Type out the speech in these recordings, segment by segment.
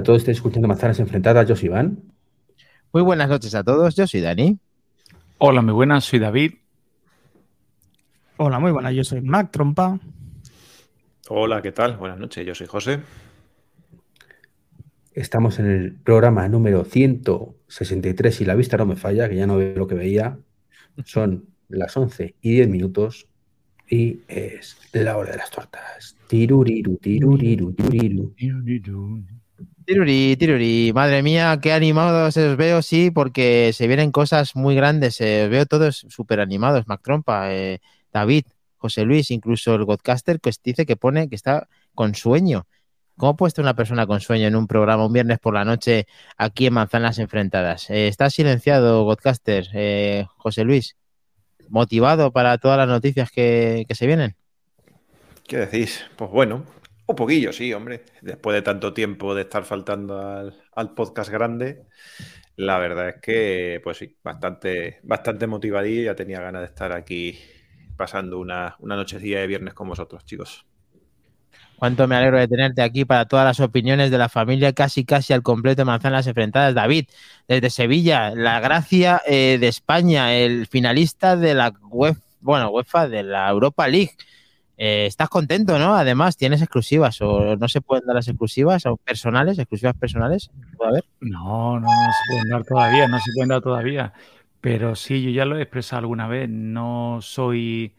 Hola a todos, estáis escuchando Manzanas Enfrentadas, yo soy Iván. Muy buenas noches a todos, yo soy Dani. Hola, muy buenas, soy David. Hola, muy buenas, yo soy Mac Trompa. Hola, ¿qué tal? Buenas noches, yo soy José. Estamos en el programa número 163 y la vista no me falla, que ya no veo lo que veía. Son las 11 y 10 minutos y es la hora de las tortas. Tiruriru, tiruriru, tiruriru. Tiruri, tiruri. Madre mía, qué animados os veo, sí, porque se vienen cosas muy grandes. eh, os veo todos súper animados. Mac Trompa, eh, David, José Luis, incluso el Godcaster, pues dice que pone que está con sueño. ¿Cómo puede estar una persona con sueño en un programa un viernes por la noche aquí en Manzanas Enfrentadas? Eh, ¿Está silenciado, Godcaster, eh, José Luis? ¿Motivado para todas las noticias que, que se vienen? ¿Qué decís? Pues bueno, un poquillo, sí, hombre. Después de tanto tiempo de estar faltando al, podcast grande, la verdad es que, pues sí, bastante, bastante motivadillo. Ya tenía ganas de estar aquí pasando una, una nochecilla de viernes con vosotros, chicos. Cuánto me alegro de tenerte aquí para todas las opiniones de la familia, casi casi al completo Manzanas Enfrentadas. David, desde Sevilla, la gracia eh, de España, el finalista de la web, bueno, UEFA de la Europa League. Eh, estás contento, ¿no? Además, tienes exclusivas o no se pueden dar las exclusivas o personales, exclusivas personales. No, no, no se pueden dar todavía, no se pueden dar todavía. Pero sí, yo ya lo he expresado alguna vez. No soy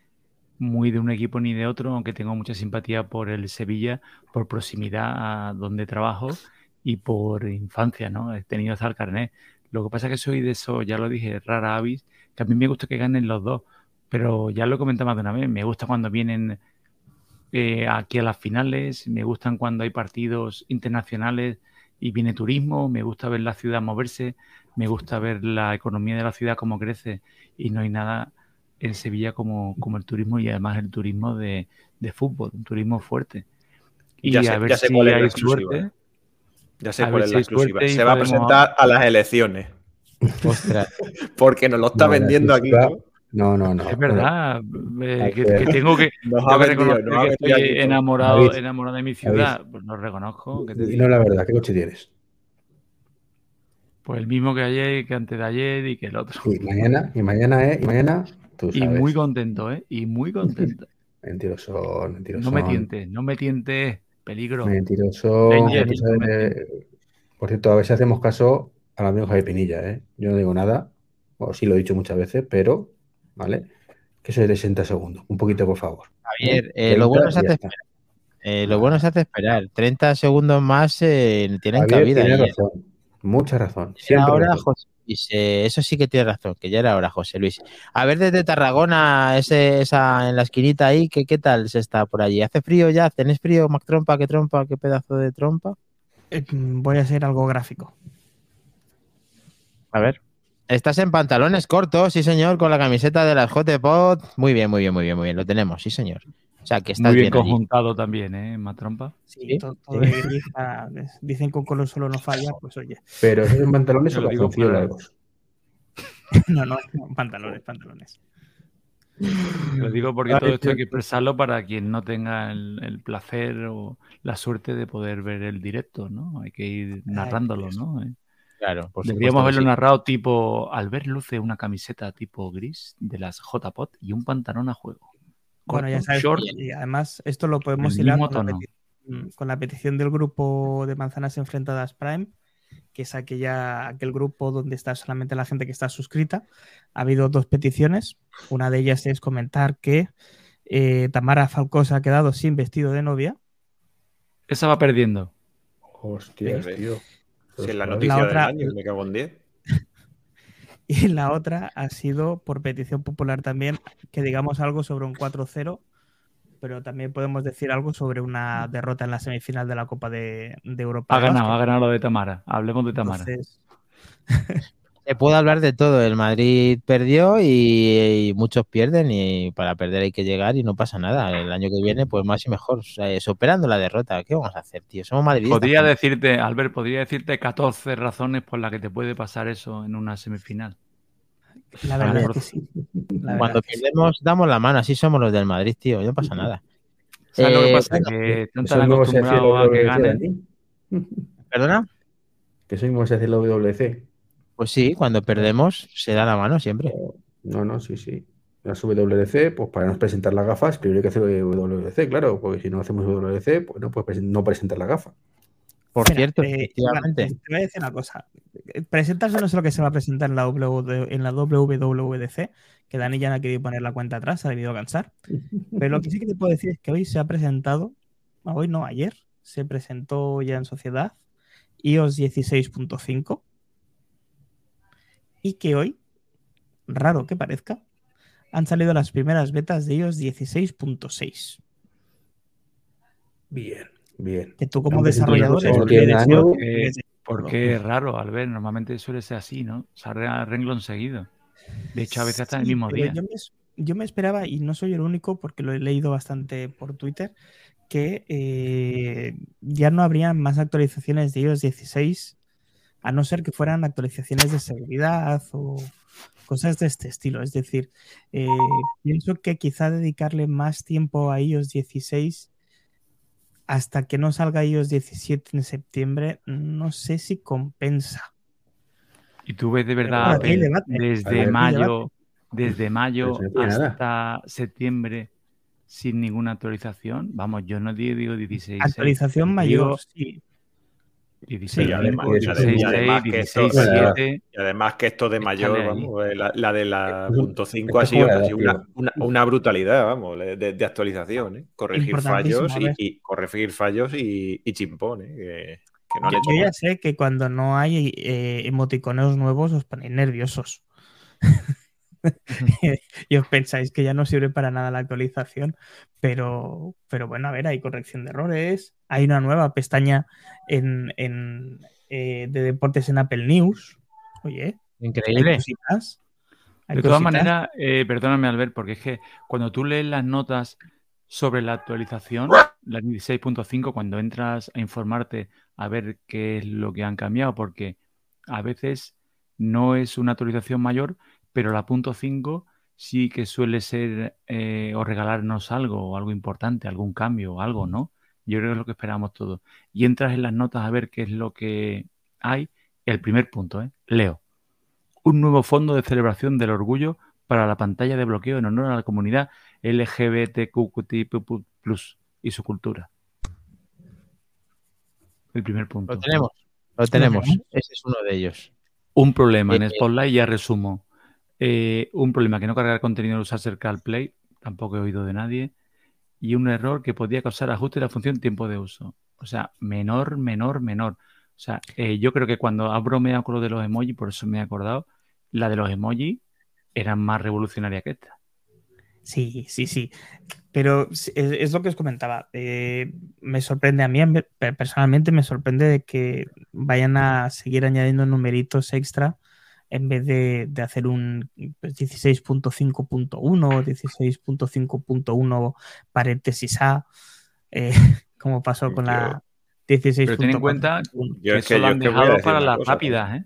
muy de un equipo ni de otro, aunque tengo mucha simpatía por el Sevilla, por proximidad a donde trabajo y por infancia, ¿no? He tenido hasta el carnet. Lo que pasa es que soy de eso, ya lo dije, rara avis, a mí me gusta que ganen los dos, pero ya lo he comentado más de una vez, me gusta cuando vienen eh, aquí a las finales, me gustan cuando hay partidos internacionales y viene turismo, me gusta ver la ciudad moverse, me gusta ver la economía de la ciudad cómo crece y no hay nada en Sevilla como, como el turismo y además el turismo de, de fútbol, un turismo fuerte. Y Ya sé- a ver ya sé si cuál es la hay suerte. ¿eh? Ya sé cuál es la exclusiva. Se va a presentar a las elecciones, Ostras, porque nos lo está No, vendiendo aquí. No, no, no. Es verdad, eh, que, tengo que, tengo que reconocer estoy enamorado, enamorado de mi ciudad. Pues lo reconozco. ¿qué te Y no la verdad, ¿qué coche tienes? Pues el mismo que ayer, que antes de ayer y que el otro. Y mañana, y mañana, ¿eh? Y mañana, tú Y muy contento, ¿eh? Y muy contento. Mentiroso, mentiroso. No me tientes, no me tientes. Peligro. Mentiroso. Danger, sabes, no eh, por cierto, a ver si hacemos caso al amigo Javi Pinilla, ¿eh? Yo no digo nada, o sí lo he dicho muchas veces, pero, ¿vale? Que es de 60 segundos. Un poquito, por favor. Javier, ¿Eh? lo 30 bueno y se hace ya está. esperar. Eh, lo bueno se hace esperar. 30 segundos más eh, tienen Javier cabida. tiene eh. razón. Mucha razón. Ya Siempre era hora, razón. José Luis, eh, eso sí que tiene razón, que ya era hora, José Luis. A ver, desde Tarragona, ese, esa en la esquinita ahí, ¿qué, ¿qué tal se está por allí? ¿Hace frío ya? ¿Tenés frío, Mac Trompa? ¿Qué trompa? ¿Qué pedazo de trompa? Eh, Voy a ser algo gráfico. A ver. Estás en pantalones cortos, sí señor, con la camiseta de las JPod. Muy bien, muy bien, muy bien, muy bien, lo tenemos, sí señor. O sea, que estás Muy bien bien allí. conjuntado también, ¿eh? Matrompa. Sí, todo, todo de gris, ah, dicen que un color solo no falla, pues oye. Pero esos son pantalones o lo digo calzoncillos largos. No, no, pantalones, pantalones. Lo digo porque Ay, todo esto hay que expresarlo para quien no tenga el, el placer o la suerte de poder ver el directo, ¿no? Hay que ir narrándolo, ¿no? Eh, Claro, por Deberíamos haberlo sí. narrado tipo, Albert luce una camiseta tipo gris de las JPOT y un pantalón a juego. Bueno, ya sabes, short, y además esto lo podemos hilar con la, mm, con la petición del grupo de Manzanas Enfrentadas Prime, que es aquella, aquel grupo donde está solamente la gente que está suscrita. Ha habido dos peticiones. Una de ellas es comentar que eh, Tamara Falcó se ha quedado sin vestido de novia. Esa va perdiendo. Hostias, Sí. Tío. Si es la Pues, noticia La otra- del año, me cago en 10. Y la otra ha sido por petición popular también que digamos algo sobre un 4-0, pero también podemos decir algo sobre una derrota en la semifinal de la Copa de, de Europa. Ha ganado, ha ganado lo de Tamara. Hablemos de Tamara. Entonces, Se puede hablar de todo. El Madrid perdió y, y muchos pierden y para perder hay que llegar y no pasa nada. El año que viene, pues más y mejor. O sea, superando la derrota. ¿Qué vamos a hacer, tío? Somos madridistas. Podría decirte, Albert, podría decirte 14 razones por las que te puede pasar eso en una semifinal. la verdad es que sí. La Cuando sí. perdemos, damos la mano. Así somos los del Madrid, tío. No pasa nada. ¿Sabes lo que Eh, pasa? bueno, que están se decía acostumbrados a que ganen. ¿Perdona? Que soy hacer la WC. Pues sí, cuando perdemos se da la mano siempre. No, no, sí, sí. Las WC, pues para no presentar las gafas, primero hay que hacer WC, claro, porque si no hacemos WC, pues no puedes no presentar la gafa. Por Mira, cierto, eh, efectivamente. Te voy a decir una cosa. Presentarse no es lo que se va a presentar en la, W- en la WWDC, que Dani ya no ha querido poner la cuenta atrás, se ha debido cansar. Pero lo que sí que te puedo decir es que hoy se ha presentado, no, hoy no, ayer, se presentó ya en sociedad iOS 16.5 y que hoy, raro que parezca, han salido las primeras betas de iOS 16.6. Bien, bien. Que tú como no desarrollador Porque es raro, al ver, normalmente suele ser así, ¿no? Sale a renglón seguido. De hecho, a veces hasta en el Sí, mismo día. Yo me, yo me esperaba, y no soy el único porque lo he leído bastante por Twitter, que eh, ya no habría más actualizaciones de iOS 16, a no ser que fueran actualizaciones de seguridad o cosas de este estilo. Es decir, eh, pienso que quizá dedicarle más tiempo a iOS 16 hasta que no salga iOS 17 en septiembre, no sé si compensa. Y tú ves de verdad, Apple, debate. Desde ver. mayo, desde mayo tiene nada. hasta septiembre sin ninguna actualización. Vamos, yo no di- digo 16. ¿eh? Actualización Digo mayor, sí. 16, Sí, además- y y que esto- 16, Bueno, 7. Y además que esto de mayor, vamos, eh, la, la de la punto 5 ha sido una, tío. una- una brutalidad, vamos, de, de actualización, ¿eh? Corregir fallos y, y corregir fallos y, y chimpones, que, que no han Yo, hecho yo ya mal. sé que cuando no hay eh, emoticoneos nuevos os ponéis nerviosos. y os pensáis que ya no sirve para nada la actualización, pero, pero bueno, a ver, hay corrección de errores, hay una nueva pestaña en, en, eh, de deportes en Apple News. Oye, hay Increíble. cositas. hay De todas maneras, eh, perdóname, Albert, porque es que cuando tú lees las notas sobre la actualización, la 16.5, cuando entras a informarte a ver qué es lo que han cambiado, porque a veces no es una actualización mayor, pero la punto 5 sí que suele ser eh, o regalarnos algo, o algo importante, algún cambio, o algo, ¿no? Yo creo que es lo que esperamos todos. Y entras en las notas a ver qué es lo que hay. El primer punto, ¿eh? Leo un nuevo fondo de celebración del orgullo para la pantalla de bloqueo en honor a la comunidad LGBTQT+, y su cultura. El primer punto. Lo tenemos. Lo tenemos. Ese es uno de ellos. Un problema en Eh, Spotlight, ya resumo. Eh, un problema que no cargar contenido al usarse el CarPlay, tampoco he oído de nadie. Y un error que podía causar ajuste de la función tiempo de uso. O sea, menor, menor, menor. O sea, eh, yo creo que cuando ha bromeado con lo de los emojis, por eso me he acordado, la de los emojis era más revolucionaria que esta. Sí, sí, sí. Pero es, lo que os comentaba. eh, me sorprende a mí, personalmente me sorprende de que vayan a seguir añadiendo numeritos extra en vez de, de hacer un pues, 16.5.1 o 16.5.1 paréntesis A, eh, como pasó con la 16.4.1. Pero ten en cuenta que es que eso lo han dejado para las cosa, rápidas, ¿eh?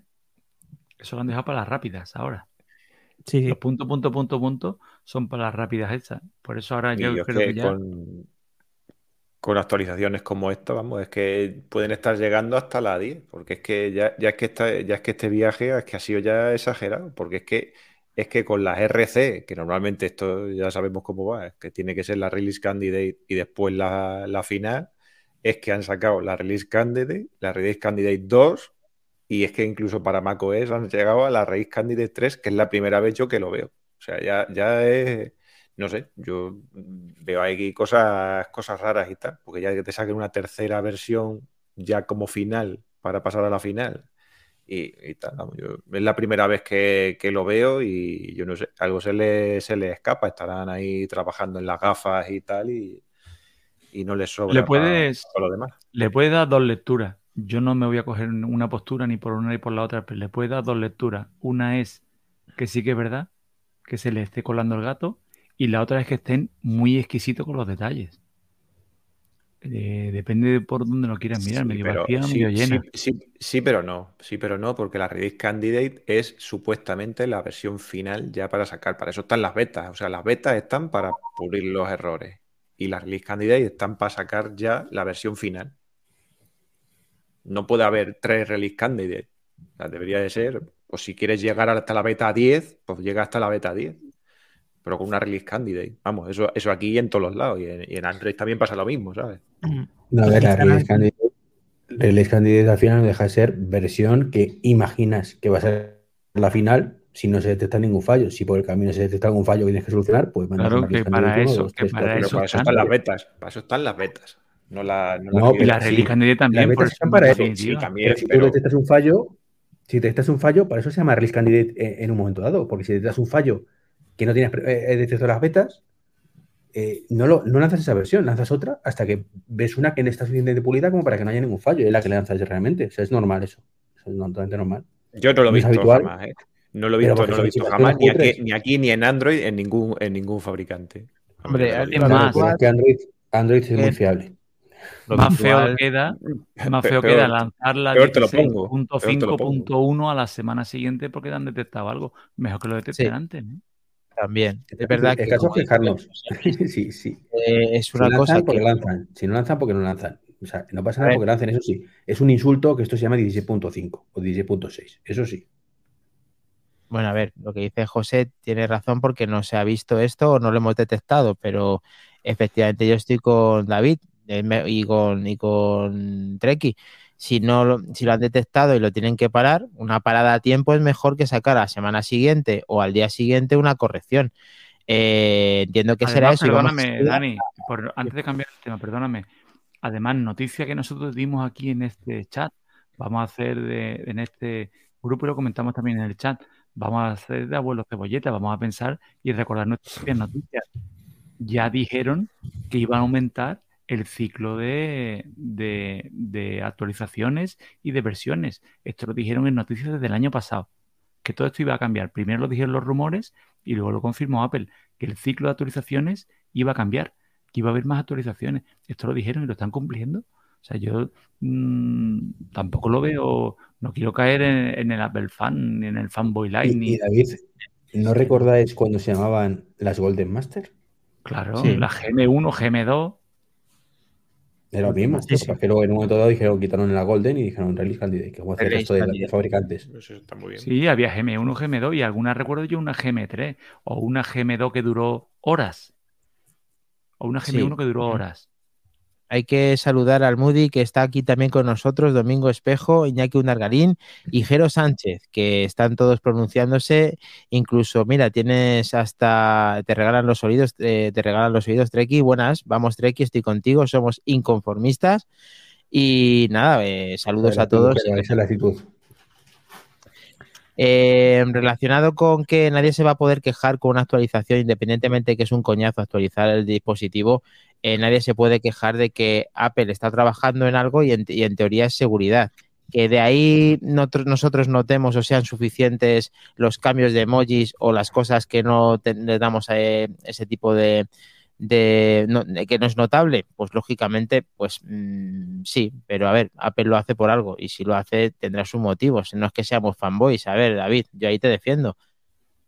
Eso lo han dejado para las rápidas ahora. Sí, sí. Los punto, punto, punto, punto son para las rápidas estas. Por eso ahora yo creo que que ya... con, con actualizaciones como esta, vamos, es que pueden estar llegando hasta la 10, porque es que ya, ya es que esta- ya es que este viaje es que ha sido ya exagerado, porque es que es que con las RC, que normalmente esto ya sabemos cómo va, es que tiene que ser la release candidate y después la, la final, es que han sacado la release candidate, la release candidate 2 y es que incluso para macOS han llegado a la release candidate 3, que es la primera vez yo que lo veo. O sea, ya, ya es no sé, yo veo aquí cosas, cosas raras y tal, porque ya que te saquen una tercera versión ya como final para pasar a la final y, y tal, vamos, yo- es la primera vez que, que lo veo y yo no sé, algo se le, se le escapa, estarán ahí trabajando en las gafas y tal y, y no les sobra Le puedes- lo demás. Le puedes dar dos lecturas. Yo no me voy a coger una postura ni por una ni por la otra, pero le puedes dar dos lecturas. Una es que sí que es verdad, que se le esté colando el gato, y la otra es que estén muy exquisitos con los detalles. Eh, depende de por dónde lo quieras mirar, Sí, medio pero- vacía, sí, medio llena. sí, pero no. Sí, pero no, porque la Release Candidate es supuestamente la versión final ya para sacar. Para eso están las betas. O sea, las betas están para pulir los errores. Y las Release Candidate están para sacar ya la versión final. No puede haber tres release. O sea, debería de ser, pues si quieres llegar hasta la beta 10, pues llega hasta la beta 10. Pero con una release candidate. Vamos, eso, eso aquí y en todos los lados. Y en, y en Android también pasa lo mismo, ¿sabes? No, a ver, la release candidate, release candidate al final no deja de ser versión que imaginas que va a ser la final si no se detecta ningún fallo. Si por el camino se detecta algún fallo que tienes que solucionar, pues mandas Claro una que para uno, eso, dos, que tres, para eso para eso están. las betas. Para eso están las betas. No la, no No, Y la sí, release candidate también. las por betas eso están para en eso, Sí, definitiva. también, Pero si tú detectas un fallo, si detectas un fallo, para eso se llama release candidate en, en un momento dado, porque si detectas un fallo que no tienes eh, detectado las betas, eh, no, lo, no lanzas esa versión, lanzas otra hasta que ves una que no está suficientemente pulida como para que no haya ningún fallo, es la que le lanzas realmente. O sea, es normal eso. Eso es totalmente normal. yo no lo he visto habitual. jamás, ¿eh? No lo he visto, porque no lo he son visto aplicaciones jamás, ni aquí, ni aquí ni en Android, en ningún, en ningún fabricante. Hombre, es más, que Android, Android es muy fiable. Lo Más feo queda, más Pe- feo peor, queda lanzar la peor te lo pongo, peor te lo 16.5.1 a la semana siguiente porque te han detectado algo. Mejor que lo detecten Sí. antes, ¿no? También. Es verdad el que caso es sí, sí. eh, es una lanzan, cosa porque que lanzan. Si no lanzan, porque no lanzan. O sea, no pasa nada porque lancen, eso sí. Es un insulto que esto se llama 16.5 o 16.6. Eso sí. Bueno, a ver, lo que dice José tiene razón porque no se ha visto esto o no lo hemos detectado, pero efectivamente yo estoy con David y con, y con Treki. Si no lo, si lo han detectado y lo tienen que parar, una parada a tiempo es mejor que sacar a la semana siguiente o al día siguiente una corrección. Eh, entiendo que será eso. perdóname, Dani, por- antes de cambiar el tema, perdóname. Además, noticia que nosotros dimos aquí en este chat, vamos a hacer de- en este grupo y lo comentamos también en el chat, vamos a hacer de abuelo cebolleta, vamos a pensar y recordar nuestras noticias. Ya dijeron que iban a aumentar el ciclo de, de- de actualizaciones y de versiones. Esto lo dijeron en noticias desde el año pasado, que todo esto iba a cambiar. Primero lo dijeron los rumores y luego lo confirmó Apple, que el ciclo de actualizaciones iba a cambiar, que iba a haber más actualizaciones. Esto lo dijeron y lo están cumpliendo. O sea, yo mm, tampoco lo veo, no quiero caer en, en el Apple fan, ni en el fanboy light, Y, ni... y David, ¿no recordáis cuando se llamaban las Golden Master? Claro, Sí. la GM1, GM2, Era lo mismo. Sí, sí. es que luego en un momento dado dijeron, quitaron la Golden y dijeron Release Candidate, que Release resto de, de fabricantes. Eso está muy bien. sí, había GM1, GM2 y alguna recuerdo yo una GM3 o una GM2 que duró horas. O una Sí. GM1 que duró horas. Hay que saludar al Moody que está aquí también con nosotros, Domingo Espejo, Iñaki Unargarín y Jero Sánchez, que están todos pronunciándose. Incluso, mira, tienes hasta, te regalan los oídos, eh, te regalan los oídos, Treki. Buenas, vamos Treki, estoy contigo, somos inconformistas. Y nada, eh, saludos a todos. Esa es la actitud. Eh, relacionado con que nadie se va a poder quejar con una actualización, independientemente de que es un coñazo actualizar el dispositivo, eh, nadie se puede quejar de que Apple está trabajando en algo y en, teoría es seguridad. Que de ahí nosotros notemos o sean suficientes los cambios de emojis o las cosas que no le damos a eh, ese tipo de que no es notable, pues lógicamente, pues mm, sí, pero a ver, Apple lo hace por algo y si lo hace tendrá sus motivos, no es que seamos fanboys, a ver, David, yo ahí te defiendo.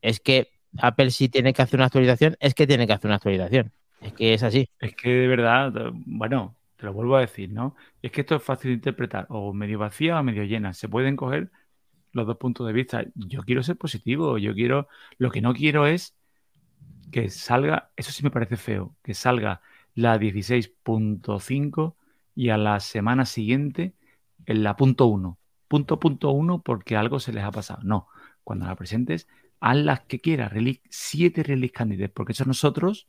Es que Apple si tiene que hacer una actualización, es que tiene que hacer una actualización. Es que es así. Es que de verdad, eh, bueno, te lo vuelvo a decir, ¿no? Es que esto es fácil de interpretar, o medio vacía o medio llena. Se pueden coger los dos puntos de vista. Yo quiero ser positivo, yo quiero, lo que no quiero es que salga, eso sí me parece feo, que salga la 16.5 y a la semana siguiente en la punto 1. Punto punto 1 porque algo se les ha pasado. No, cuando la presentes, haz las que quieras, release, siete release candidates, porque eso nosotros,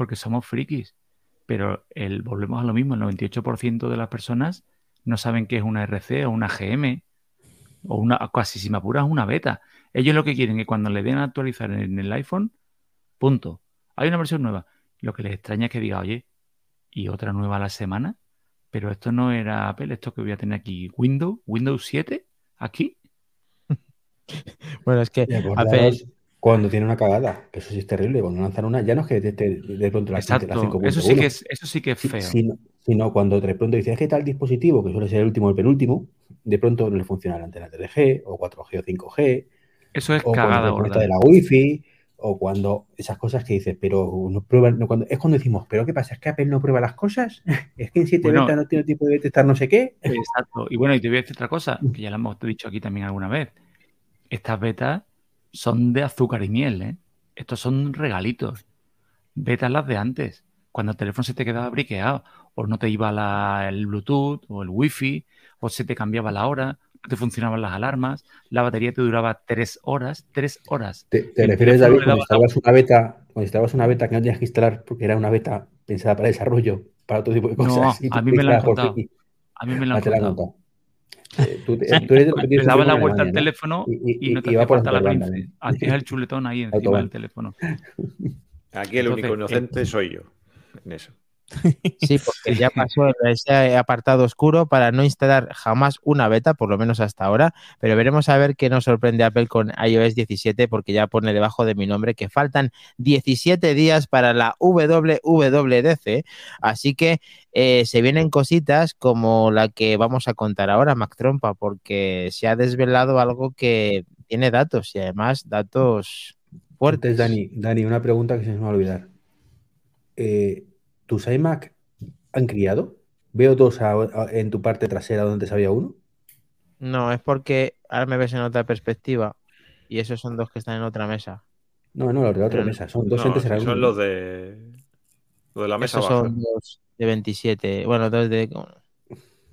porque somos frikis. Pero el, volvemos a lo mismo, el 98% de las personas no saben qué es una RC o una GM o una, casi si me apuras, una beta. Ellos lo que quieren es que cuando le den a actualizar en el iPhone, punto. Hay una versión nueva. Lo que les extraña es que diga, oye, y otra nueva a la semana, pero esto no era Apple, esto que voy a tener aquí, Windows, Windows 7, aquí. Bueno, es que Apple, cuando tiene una cagada, eso sí es terrible, cuando lanzan una, ya no es que de, de- pronto la, la Exacto. 5.1, Eso sí que es, eso sí que es si- feo. sino, sino cuando de pronto dice, es que tal dispositivo, que suele ser el último o el penúltimo, de pronto no le funciona la antena 3G o 4G o 5G, Eso es o cuando cagada gorda. de la Wi-Fi, o cuando esas cosas que dices, pero no prueban, no, cuando, es cuando decimos, pero ¿qué pasa? ¿Es que Apple no prueba las cosas? ¿Es que en 7 Bueno. no tiene tiempo de detectar no sé qué? Exacto. Y bueno, y te voy a decir otra cosa, que ya lo hemos dicho aquí también alguna vez. Estas betas son de azúcar y miel, ¿eh? Estos son regalitos. Betas las de antes, cuando el teléfono se te quedaba briqueado, o no te iba la- el Bluetooth o el Wi-Fi, o se te cambiaba la hora, no te funcionaban las alarmas, la batería te duraba tres horas, tres horas. ¿Te, te refieres, David, cuando instalabas una beta, cuando instalabas una beta que no tenías que instalar porque era una beta pensada para desarrollo, para otro tipo de No, cosas? y a mí me la han contado. A mí me la han contado. Eh, tú, te- tú eres de los que Le daba la vuelta al teléfono Y- y- y no te hacía por falta la también. Hacías el chuletón ahí encima del teléfono. Aquí el único inocente soy yo. En eso. Sí, porque ya pasó ese apartado oscuro para no instalar jamás una beta, por lo menos hasta ahora, pero veremos a ver qué nos sorprende Apple con iOS 17, porque ya pone debajo de mi nombre que faltan 17 días para la WWDC, así que eh, se vienen cositas como la que vamos a contar ahora, Mac Trompa, porque se ha desvelado algo que tiene datos y además datos fuertes. Antes, Dani, Dani, una pregunta que se me va a olvidar. Eh, ¿Tus iMac han criado? Veo dos a- a- en tu parte trasera donde antes había uno. No, es porque ahora me ves en otra perspectiva y esos son dos que están en otra mesa. No, no, los de la otra Pero mesa. Son dos No, uno. son los de. Los de la mesa Esos baja. son dos de 27, bueno, dos de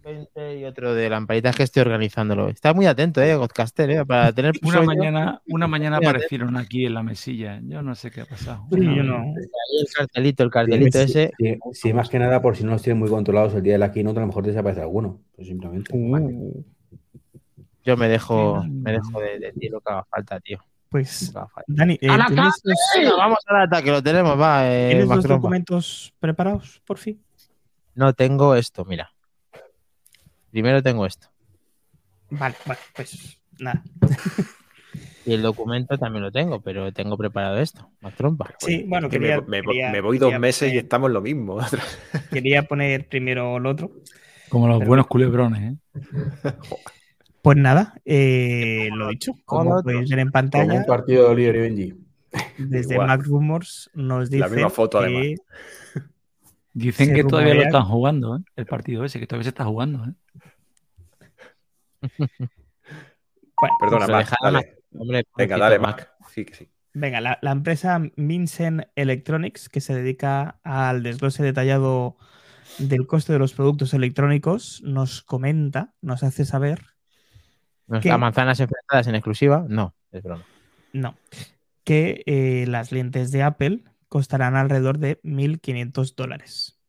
20 y otro de lamparitas que estoy organizándolo. Está muy atento, eh, Godcaster, eh, para tener Una sueño. mañana, una mañana aparecieron aquí en la mesilla. Yo no sé qué ha pasado. Sí, yo no. El cartelito, el cartelito Sí, ese. sí, sí, más que nada por si no los tienen muy controlados el día de la keynote, a lo mejor desaparece alguno. Pues simplemente. Uh, Yo me dejo, me dejo de decir lo que haga falta, tío. pues. Dani, eh, ¡Al ¿tienes, ataque! los, vamos al ataque, lo tenemos, va, eh, ¿tienes los documentos preparados, por fin? No tengo esto, mira. Primero tengo esto. Vale, vale, pues nada. Y el documento también lo tengo, pero tengo preparado esto, Mac Trompa. Sí, bueno, Que quería, me, me- quería- me voy dos quería meses y estamos en lo mismo. quería poner primero lo otro. Como los Pero- buenos culebrones, ¿eh? Pues nada, eh, lo dicho, como podéis ver en Como pantalla, un partido de Oliver y Benji. desde Igual. Mac Rumors nos La dice misma foto, que además. Dicen que todavía lo están jugando, ¿eh? El partido ese, que todavía se está jugando, ¿eh? bueno, Perdona, Se Mac. Dale. Hombre, Venga, dale, Mac. Sí, que sí. Venga, la, la empresa Minsen Electronics, que se dedica al desglose detallado del coste de los productos electrónicos, nos comenta, nos hace saber, ¿No ¿Qué? está manzanas enfrentadas en exclusiva? No, es broma. no, que eh, las lentes de Apple costarán alrededor de 1.500 dólares.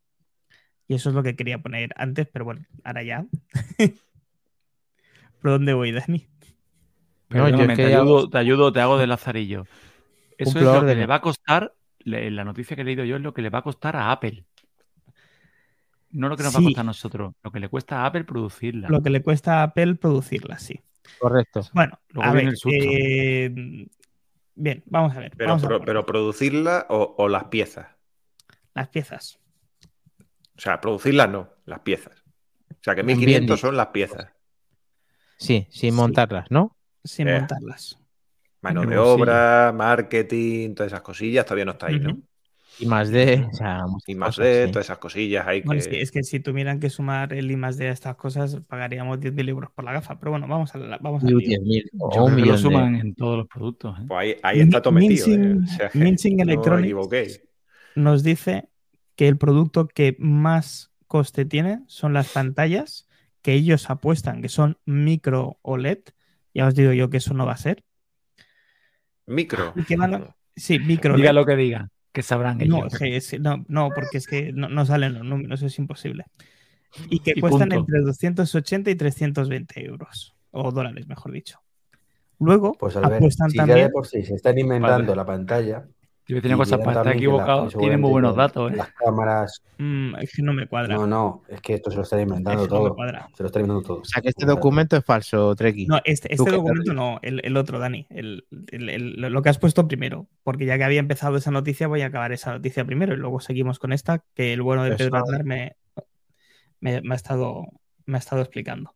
Y eso es lo que quería poner antes, pero bueno, ahora ya. ¿Por dónde voy, Dani? No, yo Perdóname, es que te, ayudo, te ayudo, te hago de lazarillo. Eso es lo que le va a costar, le- la noticia que he leído yo es lo que le va a costar a Apple. No lo que nos va a Sí. costar a nosotros, lo que le cuesta a Apple producirla. Lo que le cuesta a Apple producirla, sí. Correcto. Bueno, Luego a viene ver, el susto. eh, bien, vamos a ver. Pero, vamos pro- pero producirla o, o las piezas. las piezas. O sea, producirlas no, las piezas. O sea, que Bien 1500 dicho. son las piezas. Sí, sin Sí. montarlas, ¿no? Sin Eh. montarlas. Mano de obra, marketing, todas esas cosillas todavía no está ahí, ¿no? Y más de. O sea, Y más cosas, de sí. todas esas cosillas hay Bueno, que. es que, es que si tuvieran que sumar el I más D a estas cosas, pagaríamos 10.000 euros por la gafa. Pero bueno, vamos a la, vamos a Y lío. 10.000 o Yo un creo que lo millón de- suman en todos los productos. ¿eh? Pues ahí, ahí está todo metido. ¿eh? Mincing- O sea, Mincing Electronics. Nos dice que el producto que más coste tiene son las pantallas que ellos apuestan que son micro OLED. Ya os digo yo que eso no va a ser. Micro. Y que van a- Sí, micro Diga OLED. lo que diga, que sabrán No, que es- no, no, porque es que no, no salen los números, es imposible. Y que Y cuestan punto. entre 280 y 320 euros, o dólares, mejor dicho. Luego Pues a ver, apuestan si ya también. de por sí se están inventando Vale. la pantalla. A tener y cosas para estar que la- equivocado. Tienen muy buenos datos, ¿eh? Las cámaras. mm, es que no me cuadra. No, no, es que esto se lo están inventando Es que todo. Se lo están inventando todo. O sea, que este documento es falso, Treki. No, este, ¿Tú este documento no, el, el otro, Dani. El, el- el- lo que has puesto primero. Porque ya que había empezado esa noticia, voy a acabar esa noticia primero y luego seguimos con esta, que el bueno de. Pedro Aznar me, me- me ha estado, me ha estado explicando.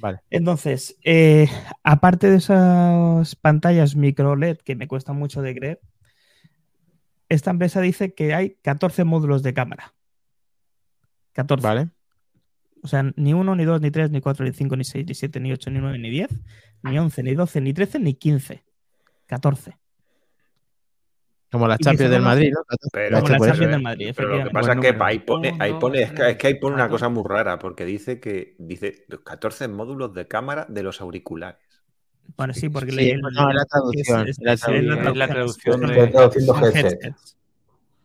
Vale. Entonces, eh, aparte de esas pantallas micro LED que me cuesta mucho de creer, esta empresa dice que hay 14 módulos de cámara. 14. Vale. O sea, ni uno, ni dos, ni tres, ni cuatro, ni cinco, ni seis, ni siete, ni ocho, ni nueve, ni diez, ni once, ni doce, ni trece, ni quince. 14. Como la Y que Champions del Madrid, ¿no? Pero, Como la por eso, Champions del Madrid, pero lo que pasa es que ahí pone, ahí pone, es que, es que ahí pone una 14. cosa muy rara, porque dice que dice los 14 módulos de cámara de los auriculares. Bueno, sí, porque Sí, le- el- no, es la traducción, es- es la traducción. Es la traducción de-.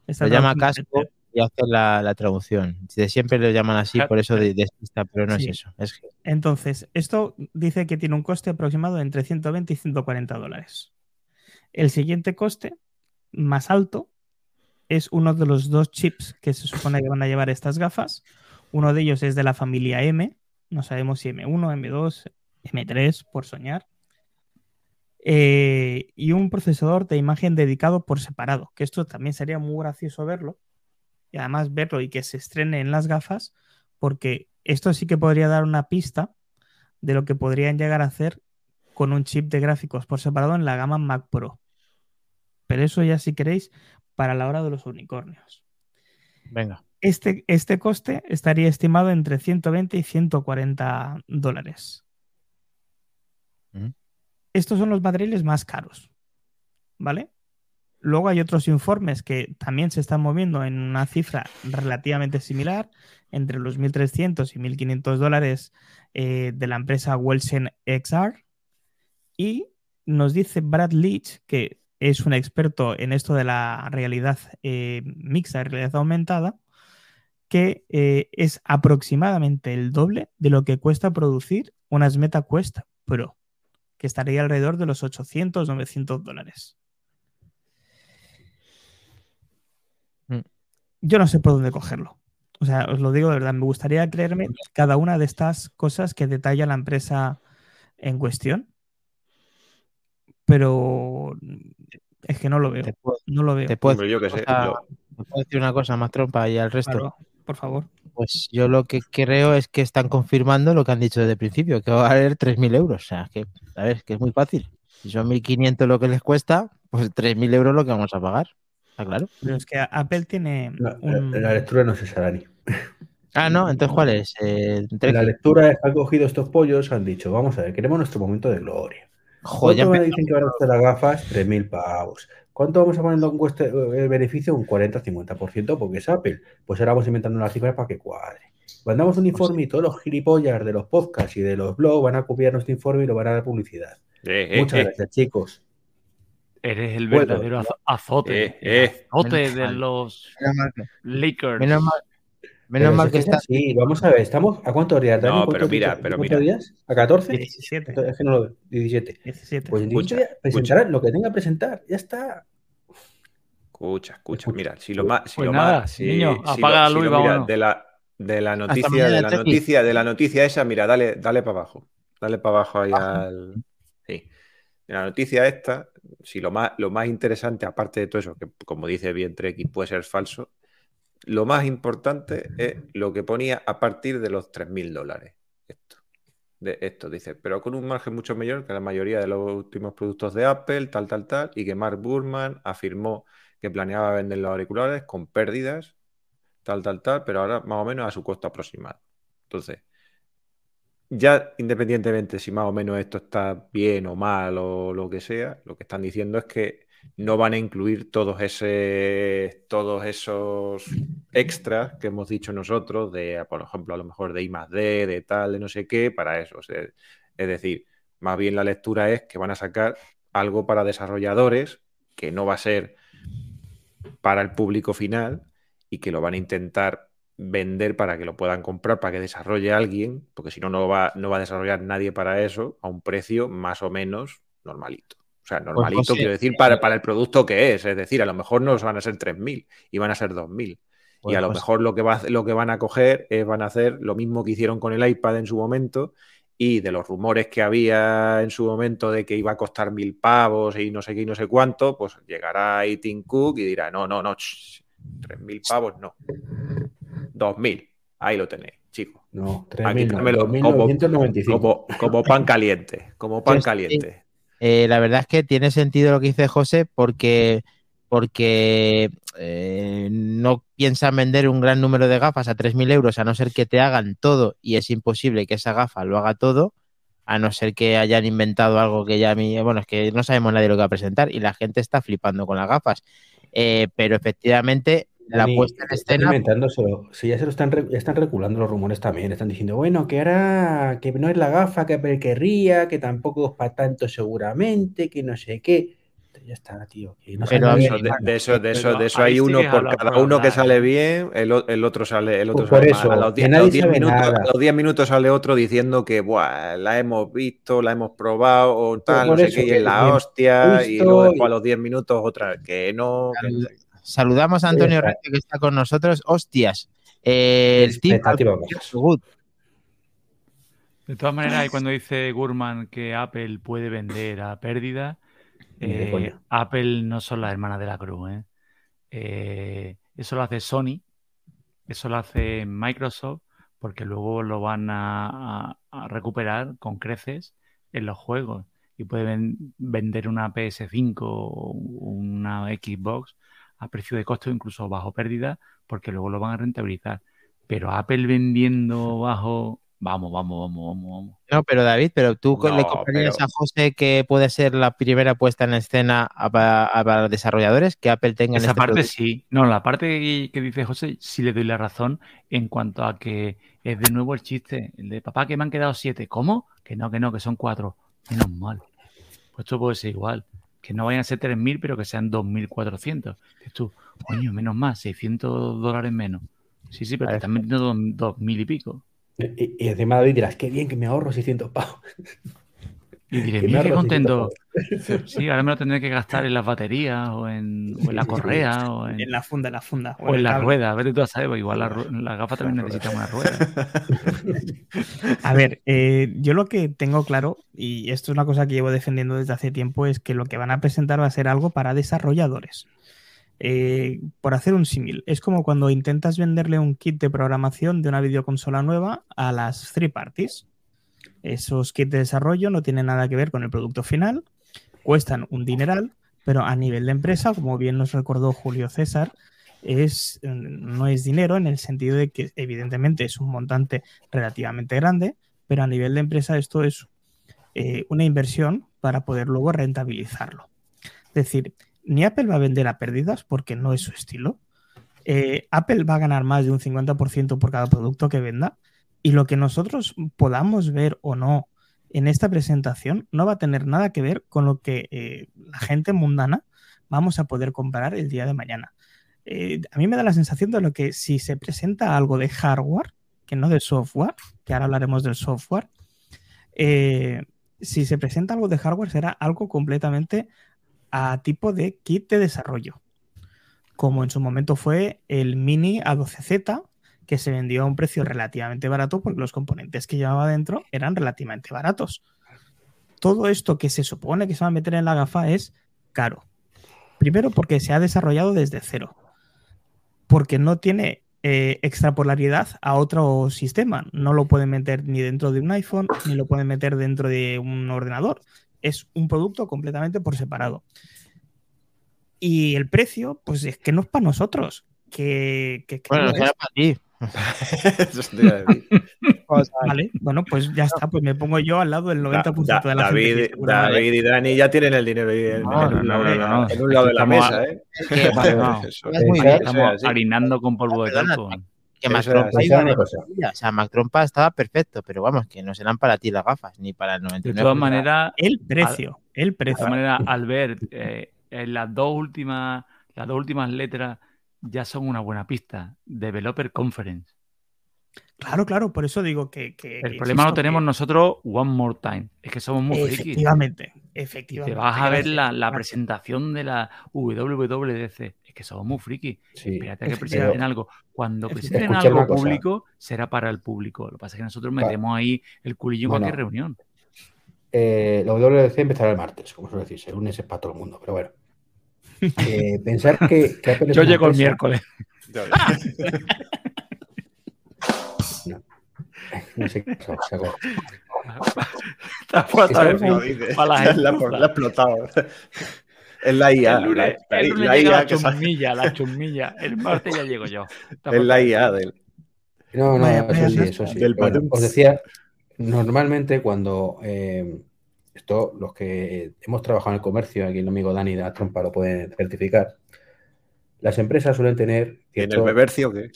Está Lo llama casco y hace la, la traducción. De siempre lo llaman así, por eso de- despista, pero no Sí. es eso. Es Entonces, esto dice que tiene un coste aproximado entre 120 y 140 dólares. El siguiente coste, más alto, es uno de los dos chips que se supone que van a llevar estas gafas. Uno de ellos es de la familia M, no sabemos si M1, M2, M3, por soñar. Eh, y un procesador de imagen dedicado por separado, que esto también sería muy gracioso verlo. Y además verlo y que se estrene en las gafas, porque esto sí que podría dar una pista de lo que podrían llegar a hacer con un chip de gráficos por separado en la gama Mac Pro. Pero eso ya si queréis para la hora de los unicornios. Venga. Este, este coste estaría estimado entre 120 y 140 dólares. Ujú. Estos son los materiales más caros, ¿vale? Luego hay otros informes que también se están moviendo en una cifra relativamente similar, entre los 1.300 y 1.500 dólares eh, de la empresa Wilson XR. Y nos dice Brad Leach, que es un experto en esto de la realidad eh, mixta, realidad aumentada, que eh, es aproximadamente el doble de lo que cuesta producir unas MetaQuest Pro, que estaría alrededor de los 800, 900 dólares. Mm. Yo no sé por dónde cogerlo. O sea, os lo digo de verdad, me gustaría creerme cada una de estas cosas que detalla la empresa en cuestión, pero es que no lo veo. Te puedo, No lo veo. te puedo Hombre, yo sé. cosa- lo- te puedo decir una cosa más trompa y al resto. Claro, por favor. Pues yo lo que creo es que están confirmando lo que han dicho desde el principio, que va a valer 3.000 euros. O sea, que, a ver, que es muy fácil. Si son 1.500 lo que les cuesta, pues 3.000 euros lo que vamos a pagar. ¿Está claro? Pero es que Apple tiene La, un... la- la lectura no es esa, Dani. Ah, no, entonces ¿cuál es? Eh, La lectura es han cogido estos pollos, han dicho, vamos a ver, queremos nuestro momento de gloria. Joder, ya ¿Cuánto me dicen que van a costar las gafas? 3.000 pavos. ¿Cuánto vamos a poner en cueste- eh, beneficio? Un 40-50%, porque es Apple. Pues ahora vamos inventando unas cifras para que cuadre. Mandamos un informe y todos los gilipollas de los podcasts y de los blogs van a copiar nuestro informe y lo van a dar publicidad. Eh, eh, Muchas eh, gracias, chicos. Eres el Bueno, verdadero azo- azote. eh, el eh. azote Menos de mal. los Lakers. menos mal, menos Pero mal si que es está. Sí, vamos a ver, ¿estamos a cuántos días? Dani? No, ¿Cuántos pero mira, días- pero ¿cuántos mira. días? ¿A 14? 17. Es que no lo veo. 17. 17. Pues en 17 Escucha, días presentarán lo que tenga que presentar. Ya está. Escucha, escucha. Escucha. Mira, si lo más. Si Pues lo nada, más, si- niño, si apaga lo- la si luz lo vámonos. de la, de la noticia, de la noticia, de la noticia esa, mira, dale, dale para abajo. Dale para abajo ahí al. Sí. De la noticia esta, si lo más, lo más interesante, aparte de todo eso, que como dice bien Treki, puede ser falso, lo más importante es lo que ponía a partir de los 3.000 dólares. Esto. De esto, dice, pero con un margen mucho mayor que la mayoría de los últimos productos de Apple, tal, tal, tal, y que Mark Burman afirmó que planeaba vender los auriculares con pérdidas, tal, tal, tal, pero ahora más o menos a su costo aproximado. Entonces, ya independientemente si más o menos esto está bien o mal o lo que sea, lo que están diciendo es que no van a incluir todos, ese, todos esos extras que hemos dicho nosotros, de, por ejemplo, a lo mejor de I más D, de tal, de no sé qué, para eso. Es decir, más bien la lectura es que van a sacar algo para desarrolladores que no va a ser para el público final y que lo van a intentar vender para que lo puedan comprar, para que desarrolle alguien, porque si no, no va, no va a desarrollar nadie para eso a un precio más o menos normalito. O sea, normalito, José, quiero decir, para, para el producto que es. Es decir, a lo mejor no van a ser 3.000 y van a ser 2.000. y Pues, a lo José, mejor lo que, va, lo que van a coger es, van a hacer lo mismo que hicieron con el iPad en su momento y de los rumores que había en su momento de que iba a costar mil pavos y no sé qué y no sé cuánto, pues llegará ahí Tim Cook y dirá, no, no, no, tres mil pavos no, dos mil, ahí lo tenéis. chico. No, Aquí 3.000, tráemelo no, como, 2.995. como, como pan caliente. Como pan caliente. Eh, la verdad es que tiene sentido lo que dice José porque, porque eh, no piensan vender un gran número de gafas a 3.000 euros a no ser que te hagan todo y es imposible que esa gafa lo haga todo a no ser que hayan inventado algo que ya bueno, es que no sabemos nadie lo que va a presentar y la gente está flipando con las gafas. Eh, pero efectivamente la Dani, puesta en escena inventándoselo. Si ya se lo están, re- ya están reculando los rumores también. Están diciendo, bueno, que ahora que no es la gafa que querría, que tampoco es para tanto seguramente, que no sé qué. Ya está, tío. que no Pero Eso, de, de eso, de eso, Pero de eso hay sí uno por cada por uno que sale bien, el, el otro sale, el otro Pues por sale eso, mal. A los que 10 a nadie los 10 sabe minutos, nada. a los 10 minutos sale otro diciendo que "Buah, la hemos visto, la hemos probado, o tal, por no sé eso qué, y es la hostia, y luego después a los 10 minutos otra vez, que no, que no sé. Saludamos a Antonio. Recio que está con nosotros. Hostias, eh, el team. De todas maneras, cuando dice Gurman que Apple puede vender a pérdida, eh. Apple no son las hermanas de la cruz. ¿eh? Eh, eso lo hace Sony, eso lo hace Microsoft, porque luego lo van a, a- a recuperar con creces en los juegos y pueden vender una PS5 o una Xbox a precio de costo, incluso bajo pérdida, porque luego lo van a rentabilizar. Pero Apple vendiendo bajo, vamos, vamos, vamos, vamos, vamos. No, pero David, pero tú le comprarías pero- a José que puede ser la primera puesta en escena para los desarrolladores que Apple tenga en Esa este parte producto? sí. No, la parte que, que dice José sí le doy la razón en cuanto a que es de nuevo el chiste. El de papá que me han quedado siete. ¿Cómo? Que no, que no, que son cuatro. Menos mal. Pues esto puede ser igual. Que no vayan a ser 3.000, pero que sean 2.400. Dices tú, coño, menos mal, 600 dólares menos. Sí, sí, pero te están metiendo dos- 2.000 y pico. Y, y encima David dirás, qué bien que me ahorro 600 pavos. Y diré, Que mira qué ahorro 600 contento. Sí, ahora me lo tendré que gastar en las baterías o en, o en la correa o en, En la funda, en la funda. o en la cable. rueda. Vete tú a saber, igual la, la gafa también necesita una rueda. A ver, eh, yo lo que tengo claro, y esto es una cosa que llevo defendiendo desde hace tiempo, es que lo que van a presentar va a ser algo para desarrolladores. Eh, por hacer un símil, es como cuando intentas venderle un kit de programación de una videoconsola nueva a las three parties. Esos kits de desarrollo no tienen nada que ver con el producto final, cuestan un dineral, pero a nivel de empresa, como bien nos recordó Julio César, es, eh, no es dinero en el sentido de que evidentemente es un montante relativamente grande, pero a nivel de empresa esto es eh, una inversión para poder luego rentabilizarlo. Es decir, ni Apple va a vender a pérdidas porque no es su estilo. Eh, Apple va a ganar más de un 50% por cada producto que venda y lo que nosotros podamos ver o no en esta presentación no va a tener nada que ver con lo que eh, la gente mundana vamos a poder comprar el día de mañana. Eh, a mí me da la sensación de lo que si se presenta algo de hardware, que no de software, que ahora hablaremos del software, eh, si se presenta algo de hardware será algo completamente a tipo de kit de desarrollo, como en su momento fue el Mini A12Z, que se vendió a un precio relativamente barato porque los componentes que llevaba dentro eran relativamente baratos. Todo esto que se supone que se va a meter en la gafa es caro. Primero porque se ha desarrollado desde cero, porque no tiene eh, extrapolaridad a otro sistema. No lo pueden meter ni dentro de un iPhone, ni lo pueden meter dentro de un ordenador. Es un producto completamente por separado. Y el precio, pues es que no es para nosotros. Que, que- que Bueno, no es. será para ti. Eso te iba a decir. Vale, bueno, pues ya está, pues me pongo yo al lado del 90% Da- de la David, gente. David y Dani ya tienen el dinero ahí en, No, en un, no, lado, no, no, no. en un lado de la mesa, a- ¿eh? Que, Vale, no. Eso, Es muy Pensar- bien. Estamos harinando con polvo de Perdona, talco. que Eso Mac era Trompa así. iba una de cosa. O sea, estaba perfecto, pero vamos, que no serán para ti las gafas, ni para el 99%. De todas maneras, El precio, el de precio. todas maneras, al ver eh, en las dos últimas, las dos últimas letras ya son una buena pista. Developer Conference. Claro, claro, por eso digo que. que- El que problema lo tenemos que- nosotros one more time. Es que somos muy frikis. Efectivamente, Te efectivamente. vas a ver la, presentación de la WWDC. Es que somos muy frikis. Sí. Espérate a que Efectivamente. presenten algo. Cuando Efectivamente. presenten algo público, será para el público. Lo que pasa es que nosotros Vale. metemos ahí el culillo en Bueno. cualquier reunión. Eh, la WWDC empezará el martes, como suele decirse, el lunes es para todo el mundo, pero bueno. Eh, pensar que, que Apple es Yo llego el miércoles. No sé qué pasó, se acabó. Dice. Para la La, la ha explotado. Es la IA. el lunes, la, el lunes la llega IA la que sa- chumilla, la chumilla. El martes ya llego yo. es la IA del. No, no, eso sí, eso sí. Bueno, os decía, normalmente cuando eh, esto, los que hemos trabajado en el comercio, aquí el amigo Dani de la Trompa lo pueden certificar, las empresas suelen tener ¿En el cierto, bebercio qué?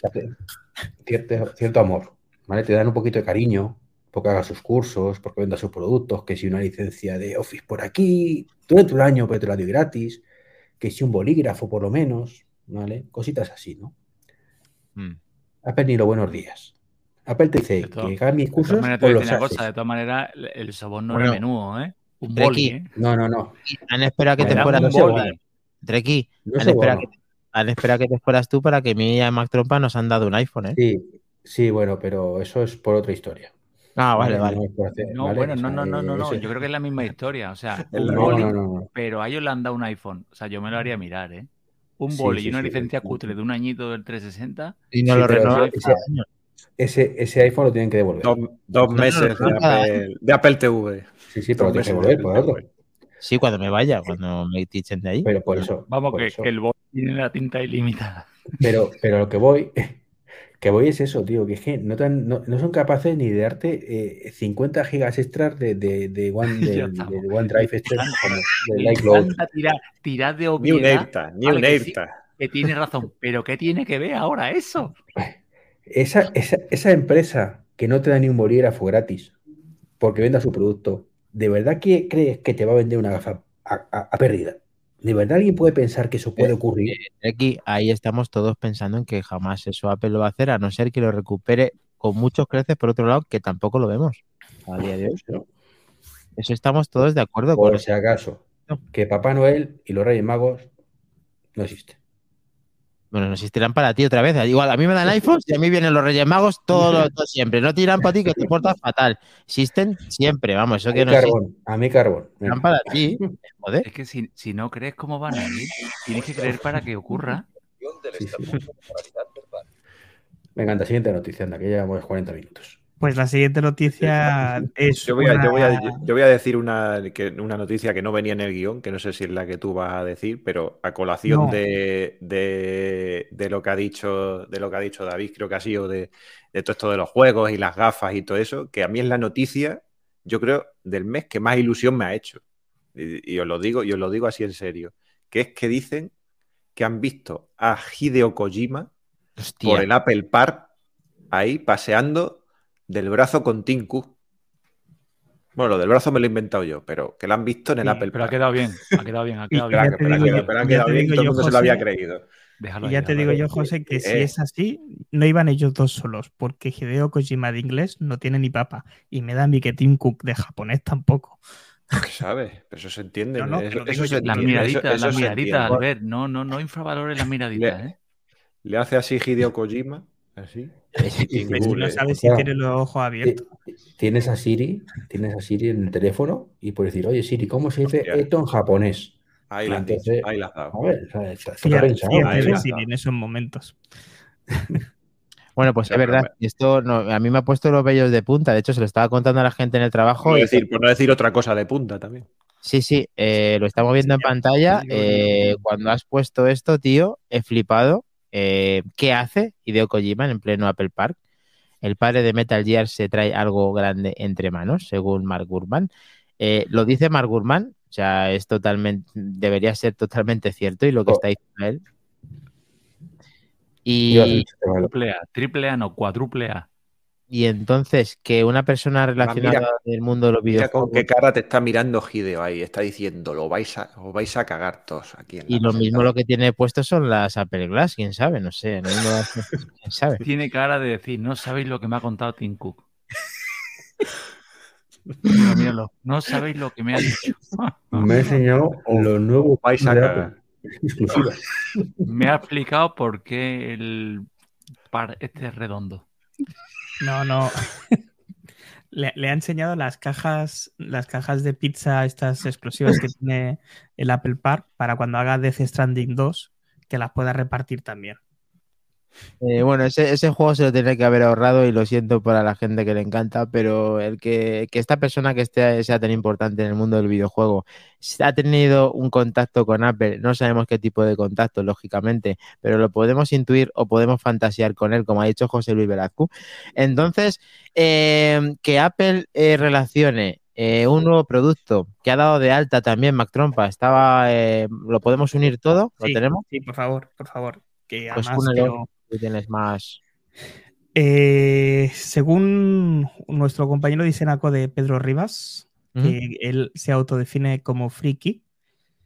cierto, cierto amor, ¿vale? Te dan un poquito de cariño, porque haga sus cursos, porque venda sus productos, que si una licencia de Office por aquí, durante un año, pero te la doy gratis, que si un bolígrafo por lo menos, ¿vale? Cositas así, ¿no? Mm. Ni los buenos días. Apple te dice De todo- que hagas mis De todas cursos maneras, cosa, de todas maneras, el- soborno Bueno. era menudo, ¿eh? Un Treki. boli, ¿eh? No, no, no. Han esperado que te fueras un tú. boli. Treki, no han es esperado, que, han esperado que te fueras tú para que mi y Mac Trompa nos han dado un iPhone, ¿eh? Sí, sí, bueno, pero eso es por otra historia. Ah, vale, vale. No bueno, no, no, no, no, no. Yo creo que es la misma historia. O sea, un No, boli, no, no, no. pero a ellos le han dado un iPhone. O sea, yo me lo haría mirar, ¿eh? Un Sí, boli sí, y una sí, licencia sí. cutre de un añito del 360. Y no Sí, lo pero renuevan ese-. Ese, iPhone lo tienen que devolver. Dos, meses de, Apple, de Apple TV. Sí, sí, pero lo dos tienes que devolver de por otro. Sí, cuando me vaya, cuando me tichen de ahí. Pero por eso. Vamos, por que, eso. que el boli tiene la tinta ilimitada. Pero, pero lo que voy, que voy es eso, tío, que es que no, tan- no, no son capaces ni de darte eh, 50 gigas extras de, de, de, One, OneDrive este, como del Le iCloud. encanta tirar, tirar de Ni un obviedad. AirTag, ni Vale, un que sí. Que tiene razón. Pero ¿qué tiene que ver ahora eso? Esa, esa, esa empresa que no te da ni un bolígrafo gratis porque venda su producto, ¿de verdad que crees que te va a vender una gafa a, a- a pérdida? ¿De verdad alguien puede pensar que eso puede ocurrir? Aquí, ahí estamos todos pensando en que jamás eso Apple lo va a hacer, a no ser que lo recupere con muchos creces, por otro lado, que tampoco lo vemos a día de hoy. ¿no? Eso estamos todos de acuerdo con Por si acaso, que Papá Noel y los Reyes Magos no existen. Bueno, no existirán para ti otra vez. Igual, a mí me dan iPhones y a mí vienen los Reyes Magos todo, todo siempre. No tiran para ti que te portas fatal. Existen siempre, vamos, eso A que no carbón, a mí carbón. existirán para ti. Joder. Es que si, si no crees cómo van a ir, tienes que creer para que ocurra. Sí. Me encanta, siguiente noticia, anda, que ya llevamos 40 minutos. Pues la siguiente noticia es. Yo voy, a, yo, voy a, una- yo voy a decir una, que, una noticia que no venía en el guion, que no sé si es la que tú vas a decir, pero a colación No. de, de- de lo que ha dicho, de lo que ha dicho David, creo que ha sido de, de todo esto de los juegos y las gafas y todo eso, que a mí es la noticia, yo creo, del mes que más ilusión me ha hecho. Y, y os lo digo, y os lo digo así en serio, que es que dicen que han visto a Hideo Kojima Hostia. por el Apple Park ahí paseando del brazo con Tim Cook. Bueno, lo del brazo me lo he inventado yo, pero que lo han visto en el Sí, Apple Pero ha quedado bien, ha quedado bien, ha quedado bien. Que ha quedado te bien, digo todo el mundo se lo José, había creído. Déjalo Y ahí, ya te déjalo digo yo, José, que si Eh. es así, no iban ellos dos solos, porque Hideo Kojima de inglés no tiene ni papa. Y me da a mí que Tim Cook de japonés tampoco. ¿Qué sabes? Pero eso se entiende. No, no, eso, eso se. Las miraditas, eso- eso las miraditas. Albert. No, no, no infravalores las miraditas, Le- ¿eh? Le hace así Hideo Kojima, así. Cook No sabes si Claro. tiene los ojos abiertos. Tienes a Siri, tienes a Siri en el teléfono y puedes decir, oye Siri, ¿cómo se dice Hostia. esto en japonés? Ahí la has Entonces- dicho, ahí la has dado. En esos momentos. Bueno, pues es verdad. Esto no- a mí me ha puesto los vellos de punta. De hecho, se lo estaba contando a la gente en el trabajo. Por y- decir, por no decir otra cosa de punta también. Sí, sí, eh, lo estamos viendo en pantalla. Eh, cuando has puesto esto, tío, he flipado. Eh, ¿Qué hace Hideo Kojima en pleno Apple Park? El padre de Metal Gear se trae algo grande entre manos, según Mark Gurman. Eh, lo dice Mark Gurman, o sea, es totalmente, debería ser totalmente cierto y lo que Oh. está diciendo él. Y, Triple A, triple A, no, cuádruple A. y entonces, que una persona relacionada mira- del mundo de los Mira con videojuegos qué cara te está mirando Hideo ahí. Está diciendo, lo vais a, os vais a cagar todos aquí. En y lo mesa". mismo lo que tiene puesto son las Apple Glass, quién sabe, no sé, lo quién sabe. Tiene cara de decir, no sabéis lo que me ha contado Tim Cook. Míralo. No sabéis lo que me ha dicho. Me ha enseñado los nuevos vais a cagar. Exclusiva. Me ha explicado por qué el par este es redondo. No, no. Le, le ha enseñado las cajas, las cajas de pizza, estas exclusivas que tiene el Apple Park, para cuando haga Death Stranding 2, que las pueda repartir también. Eh, bueno, ese, ese juego se lo tenía que haber ahorrado y lo siento para la gente que le encanta, pero el que, que esta persona que esté, sea tan importante en el mundo del videojuego ha tenido un contacto con Apple, no sabemos qué tipo de contacto, lógicamente, pero lo podemos intuir o podemos fantasear con él, como ha dicho José Luis Velazco. Entonces, eh, que Apple eh, relacione eh, un nuevo producto que ha dado de alta también Mac Trompa, estaba, eh, lo podemos unir todo, lo Sí, tenemos. Sí, por favor, por favor. Que Pues además quiero- tú tienes más. Eh, según nuestro compañero de Isenaco de Pedro Rivas, que él se autodefine como friki,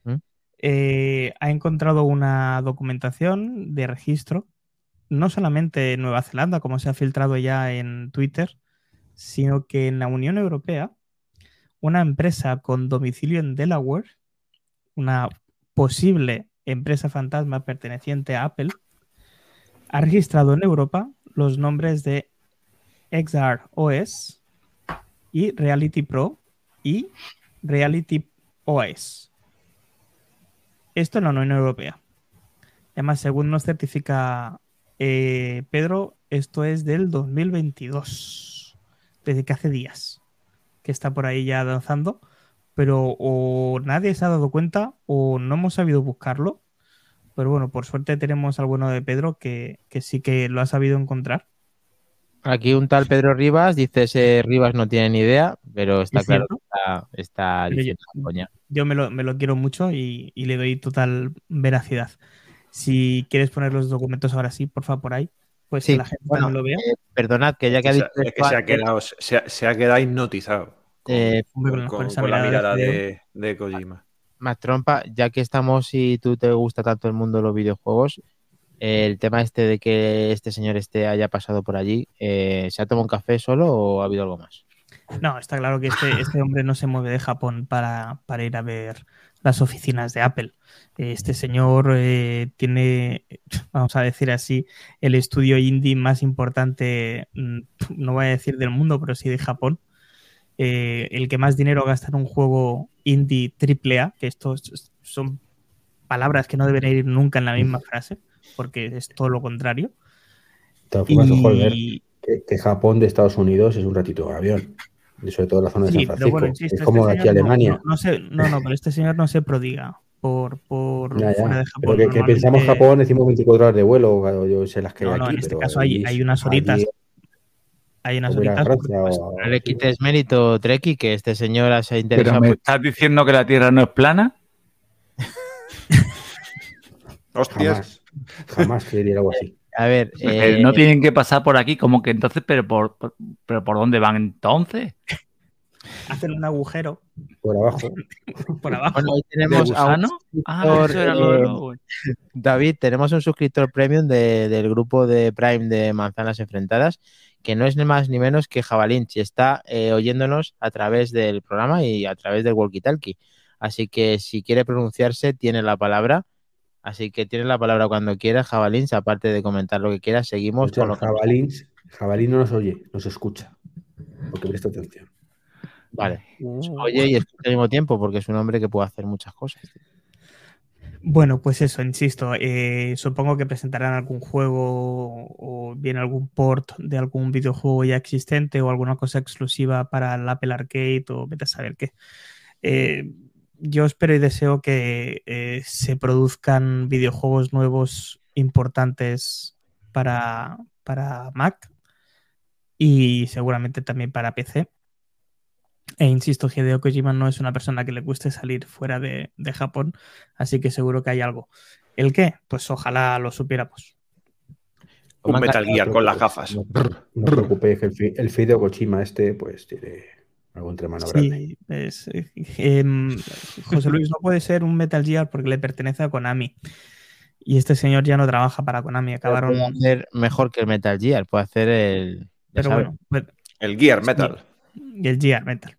¿Mm? eh, ha encontrado una documentación de registro, no solamente en Nueva Zelanda, como se ha filtrado ya en Twitter, sino que en la Unión Europea, una empresa con domicilio en Delaware, una posible empresa fantasma perteneciente a Apple, ha registrado en Europa los nombres de XR OS y Reality Pro y Reality OS. Esto en la Unión Europea. Además, según nos certifica eh, Pedro, esto es del 2022, desde que hace días que está por ahí ya danzando, pero o nadie se ha dado cuenta o no hemos sabido buscarlo. Pero bueno, por suerte tenemos al bueno de Pedro que, que sí que lo ha sabido encontrar. Aquí un tal Pedro Rivas dice ese Rivas no tiene ni idea, pero está ¿Es claro que está, yo- diciendo la coña. Yo me lo, me lo quiero mucho y, y le doy total veracidad. Si quieres poner los documentos ahora sí, porfa, por ahí, pues Sí, que la gente bueno, también lo vea. eh, perdonad que ya que ha dicho que se- es que esto se ha quedado, se ha, se ha quedado hipnotizado con, eh, Hombre, con- con con- esa con la mirada mirada de de, de Kojima. Mac Trompa, ya que estamos y tú te gusta tanto el mundo de los videojuegos, el tema este de que este señor este haya pasado por allí, eh, ¿se ha tomado un café solo o ha habido algo más? No, está claro que este, este hombre no se mueve de Japón para, para ir a ver las oficinas de Apple. Este señor eh, tiene, vamos a decir así, el estudio indie más importante, mm, no voy a decir del mundo, pero sí de Japón. Eh, el que más dinero gasta en un juego indie AAA, que estos son palabras que no deben ir nunca en la misma frase, porque es todo lo contrario. Y, que, que Japón de Estados Unidos es un ratito de avión. Y sobre todo la zona de San Francisco. bueno, insisto, es como este de aquí a no- Alemania. No, no se- no, no, pero este señor no se prodiga por, por Ya, ya. fuera de Pero Japón. que, que pensamos Japón, decimos 24 horas de vuelo, o yo sé las que No, hay no, aquí. en este pero caso hay- unas horitas. allí Hay unas horitas. O- No le quites mérito, Treki, que este señor se ha Pero interesado me estás diciendo que la Tierra no es plana. Hostias. Jamás, jamás creería algo así. A ver, Eh, eh, no tienen que pasar por aquí, como que entonces, pero por, por- pero por dónde van entonces? Hacen un agujero Por abajo. por abajo. bueno, hoy ¿De tenemos a un? Ah, eso era lo de eh, David, tenemos un suscriptor premium de- del grupo de Prime de Manzanas Enfrentadas, que no es ni más ni menos que Jabalinchi. Está eh, oyéndonos a través del programa y a través del walkie-talkie. Así que si quiere pronunciarse, tiene la palabra. Así que tiene la palabra cuando quiera, Jabalins. Aparte de comentar lo que quiera, seguimos Escucha, con lo que nos- jabalín, jabalín no nos oye, nos escucha. Porque presta atención. Vale. Uh. Oye y escucha al mismo tiempo, porque es un hombre que puede hacer muchas cosas. Bueno, pues eso, insisto, eh, supongo que presentarán algún juego o bien algún port de algún videojuego ya existente o alguna cosa exclusiva para el Apple Arcade o vete a saber qué. Eh, yo espero y deseo que eh, se produzcan videojuegos nuevos importantes para, para Mac y seguramente también para PC. E insisto, Hideo Kojima no es una persona que le guste salir fuera de, de Japón, así que seguro que hay algo. ¿El qué? Pues ojalá lo supiéramos. Un Me ha Metal. Gear con las gafas. No, no os preocupéis, que el, el Fideo Kojima este, pues tiene algo entre mano grande. Sí, es, eh, em, José Luis no puede ser un Metal Gear porque le pertenece a Konami. Y este señor ya no trabaja para Konami. Acabaron. Puede hacer mejor que el Metal Gear, puede hacer el. ya Pero sabes. bueno, pues, El Gear Metal. Y el Gear Metal.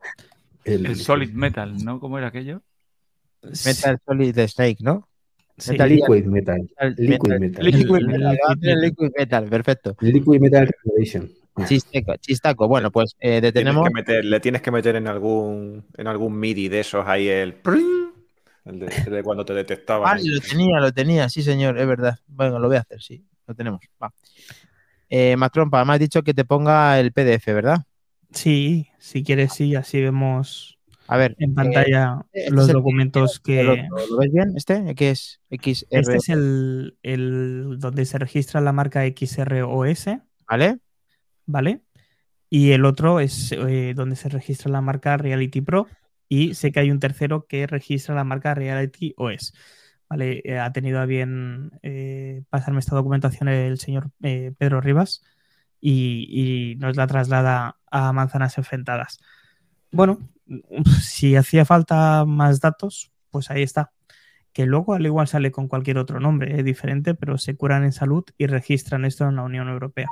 El Solid Metal, ¿no? ¿Cómo era aquello? Metal Solid Snake, ¿no? Sí. Metal Liquid Metal. Metal- Liquid Metal-. Liquid Metal, Liquid perfecto. Liquid Metal Revelation. Chisteco, chistaco. Bueno, pues eh, detenemos. meter- le tienes que meter en algún en algún MIDI de esos ahí el el de, el de cuando te detectaban. Ah, lo tenía, lo tenía, sí, señor, es verdad. Bueno, lo voy a hacer, sí. lo tenemos. Va. Eh, Mactrompa, me has dicho que te ponga el PDF, ¿verdad? Sí, si quieres, sí, así vemos A ver. en eh, pantalla este los documentos ¿Lo, que... lo- lo ves bien? ¿Este? ¿Qué es? XR, Este es el, el donde se registra la marca XROS, ¿vale? ¿vale? Y el otro es eh, donde se registra la marca Reality Pro. Y sé que hay un tercero que registra la marca Reality OS. ¿Vale? Eh, ha tenido a bien pasarme esta documentación el señor Pedro Rivas y, y nos la traslada a manzanas enfrentadas. Bueno, si hacía falta más datos, pues ahí está. Que luego al igual sale con cualquier otro nombre eh, diferente, pero se curan en salud y registran esto en la Unión Europea.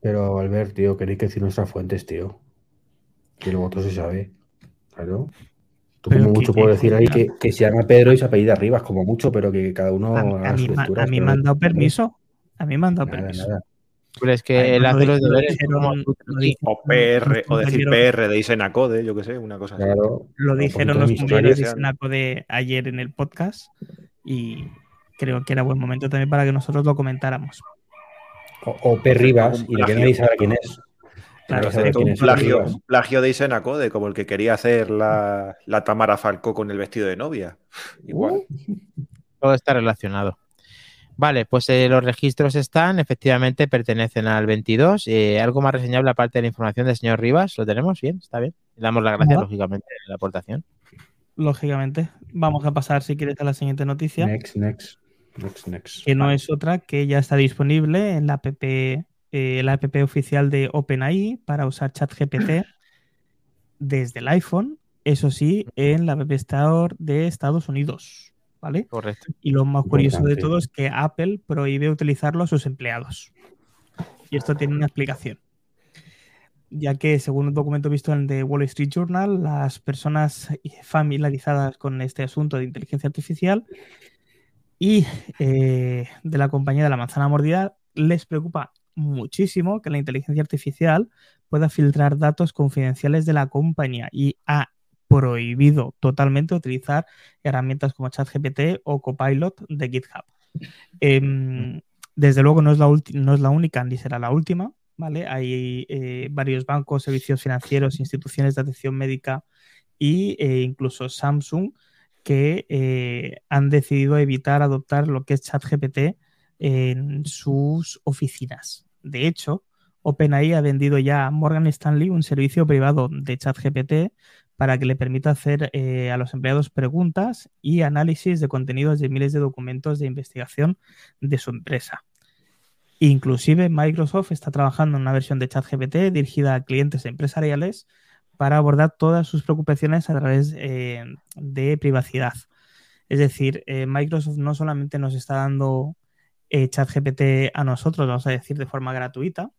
Pero Albert, tío, queréis que decir nuestras fuentes, tío. Que luego otro se sabe. Claro. Tú Pero como mucho puedo decir ahí que- se llama Pedro y se apellida Rivas, como mucho, pero que cada uno A, a lecturas, a mí me han dado permiso. A mí me han dado Nada, permiso. nada. Pero es que Ay, él no, hace los lo deberes O PR, o decir PR de Isenacode, yo qué sé, una cosa así. Lo dijeron los compañeros de historias, Senaco de ayer en el podcast y creo que era buen momento también para que nosotros lo comentáramos. O, o P. Rivas, y de que nadie sabe quién es. Claro, un es plagio, un plagio de Isenacode, como el que quería hacer la, la Tamara Falcó con el vestido de novia. Igual. Todo está relacionado. Vale, pues eh, los registros están, efectivamente pertenecen al 22. Eh, algo más reseñable aparte de la información del señor Rivas, ¿lo tenemos bien? ¿Está bien? Le damos las gracias, lógicamente, de la aportación. Lógicamente, vamos a pasar si quieres a la siguiente noticia, Next, next. Next, next. que no es otra que ya está disponible en la app, eh, la app oficial de OpenAI para usar ChatGPT desde el iPhone, eso sí, en la App Store de Estados Unidos. ¿Vale? Correcto. Y lo más curioso de todo es que Apple prohíbe utilizarlo a sus empleados. Y esto tiene una explicación. Ya que, según un documento visto en The Wall Street Journal, las personas familiarizadas con este asunto de inteligencia artificial y eh, de la compañía de la manzana mordida les preocupa muchísimo que la inteligencia artificial pueda filtrar datos confidenciales de la compañía y ha prohibido totalmente utilizar herramientas como ChatGPT o Copilot de GitHub. Em, desde luego no es, la no es la única ni será la última, ¿vale? Hay eh, varios bancos, servicios financieros, instituciones de atención médica e incluso Samsung que eh, han decidido evitar adoptar lo que es ChatGPT en sus oficinas. De hecho, OpenAI ha vendido ya a Morgan Stanley un servicio privado de ChatGPT para que le permita hacer eh, a los empleados preguntas y análisis de contenidos de miles de documentos de investigación de su empresa. Inclusive Microsoft está trabajando en una versión de ChatGPT dirigida a clientes empresariales para abordar todas sus preocupaciones a través eh, de privacidad. Es decir, eh, Microsoft no solamente nos está dando ChatGPT a nosotros, vamos a decir, de forma gratuita,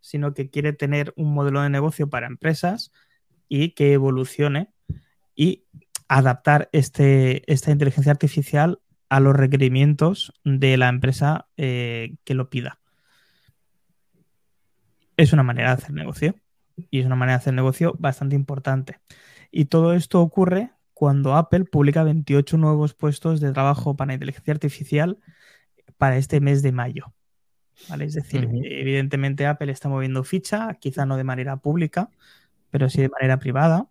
sino que quiere tener un modelo de negocio para empresas y que evolucione y adaptar este, esta inteligencia artificial a los requerimientos de la empresa eh, que lo pida. Es una manera de hacer negocio y es una manera de hacer negocio bastante importante. Y todo esto ocurre cuando Apple publica 28 nuevos puestos de trabajo para inteligencia artificial para este mes de mayo. ¿Vale? Es decir, evidentemente Apple está moviendo ficha, quizá no de manera pública, pero sí de manera privada,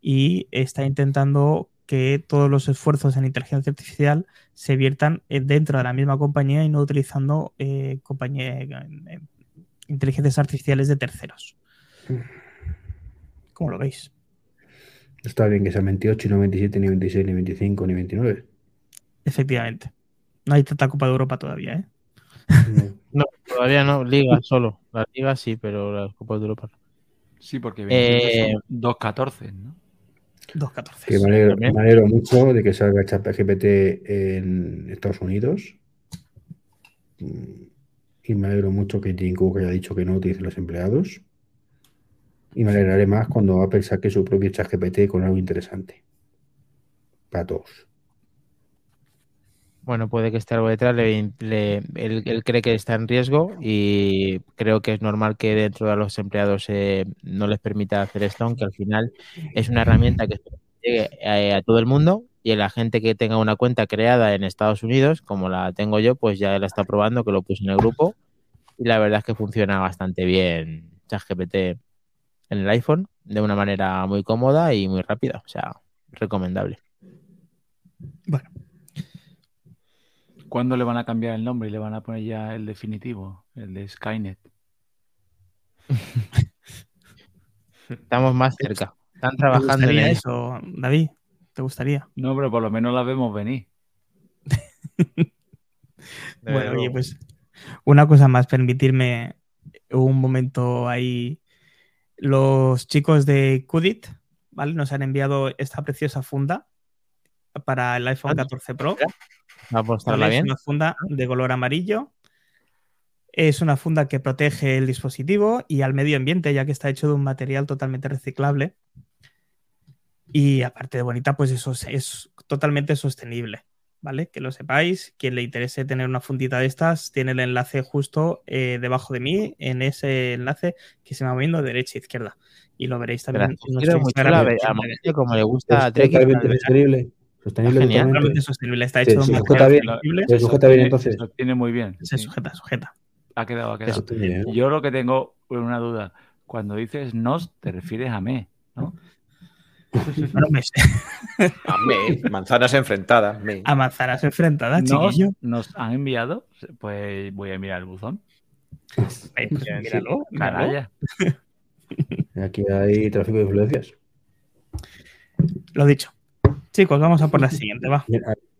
y está intentando que todos los esfuerzos en inteligencia artificial se viertan eh, dentro de la misma compañía y no utilizando eh, compañía- eh, inteligencias artificiales de terceros. ¿Cómo lo veis? Está bien que sea 28 y no 27, ni 26, ni 25, ni 29. Efectivamente. No hay tanta Copa de Europa todavía, ¿eh? No. No, todavía no, Liga solo. La Liga sí, pero la Copa de Europa no. Sí, porque Eh, 27 son 2.14, ¿no? 2.14. Que me alegro, También. me alegro mucho de que salga ChatGPT en Estados Unidos. Mm, Y me alegro mucho que Tim Cook haya dicho que no utilicen los empleados. Y me alegraré más cuando Apple saque su propio ChatGPT con algo interesante. Para todos. Bueno, puede que esté algo detrás. le- él cree que está en riesgo y creo que es normal que dentro de los empleados eh, no les permita hacer esto, aunque al final es una herramienta que llegue a, a todo el mundo y la gente que tenga una cuenta creada en Estados Unidos, como la tengo yo, pues ya la está probando, que lo puse en el grupo. Y la verdad es que funciona bastante bien ChatGPT en el iPhone de una manera muy cómoda y muy rápida. O sea, recomendable. Bueno, ¿Cuándo le van a cambiar el nombre y le van a poner ya el definitivo, el de Skynet? Estamos más cerca. Están ¿te trabajando en gustaría eso. eso, David? ¿Te gustaría? No, pero por lo menos la vemos venir. Bueno, oye, pues una cosa más, permitirme un momento ahí. Los chicos de Qdit, ¿vale? Nos han enviado esta preciosa funda para el iPhone Ah, 14 Pro. Es una funda de color amarillo. Es una funda que protege el dispositivo y al medio ambiente, ya que está hecho de un material totalmente reciclable. Y aparte de bonita, pues eso es, es totalmente sostenible, ¿vale? Que lo sepáis. Quien le interese tener una fundita de estas, tiene el enlace justo eh, debajo de mí, en ese enlace que se va moviendo de derecha a izquierda. Y lo veréis también Gracias. en Quiero nuestro muy Instagram. chula, a Amarillo, como le gusta a Es Trek. totalmente sostenible. Sostenible Genial. totalmente. Sostenible. Está Sí, hecho de sujeta material bien. Se sujeta bien, entonces. Se sostiene muy bien. Se sí. sujeta, sujeta. Ha quedado, ha Se quedado. sostiene bien. Yo lo que tengo una duda. Cuando dices nos, te refieres a me, ¿no? Me- A me, manzanas enfrentadas. Me. a manzanas enfrentadas, Nos, Ah, chiquillo. nos han enviado, pues voy a mirar el buzón. Eh, pues míralo, míralo. Aquí hay tráfico de influencias. Lo dicho. Chicos, vamos a por la siguiente, va.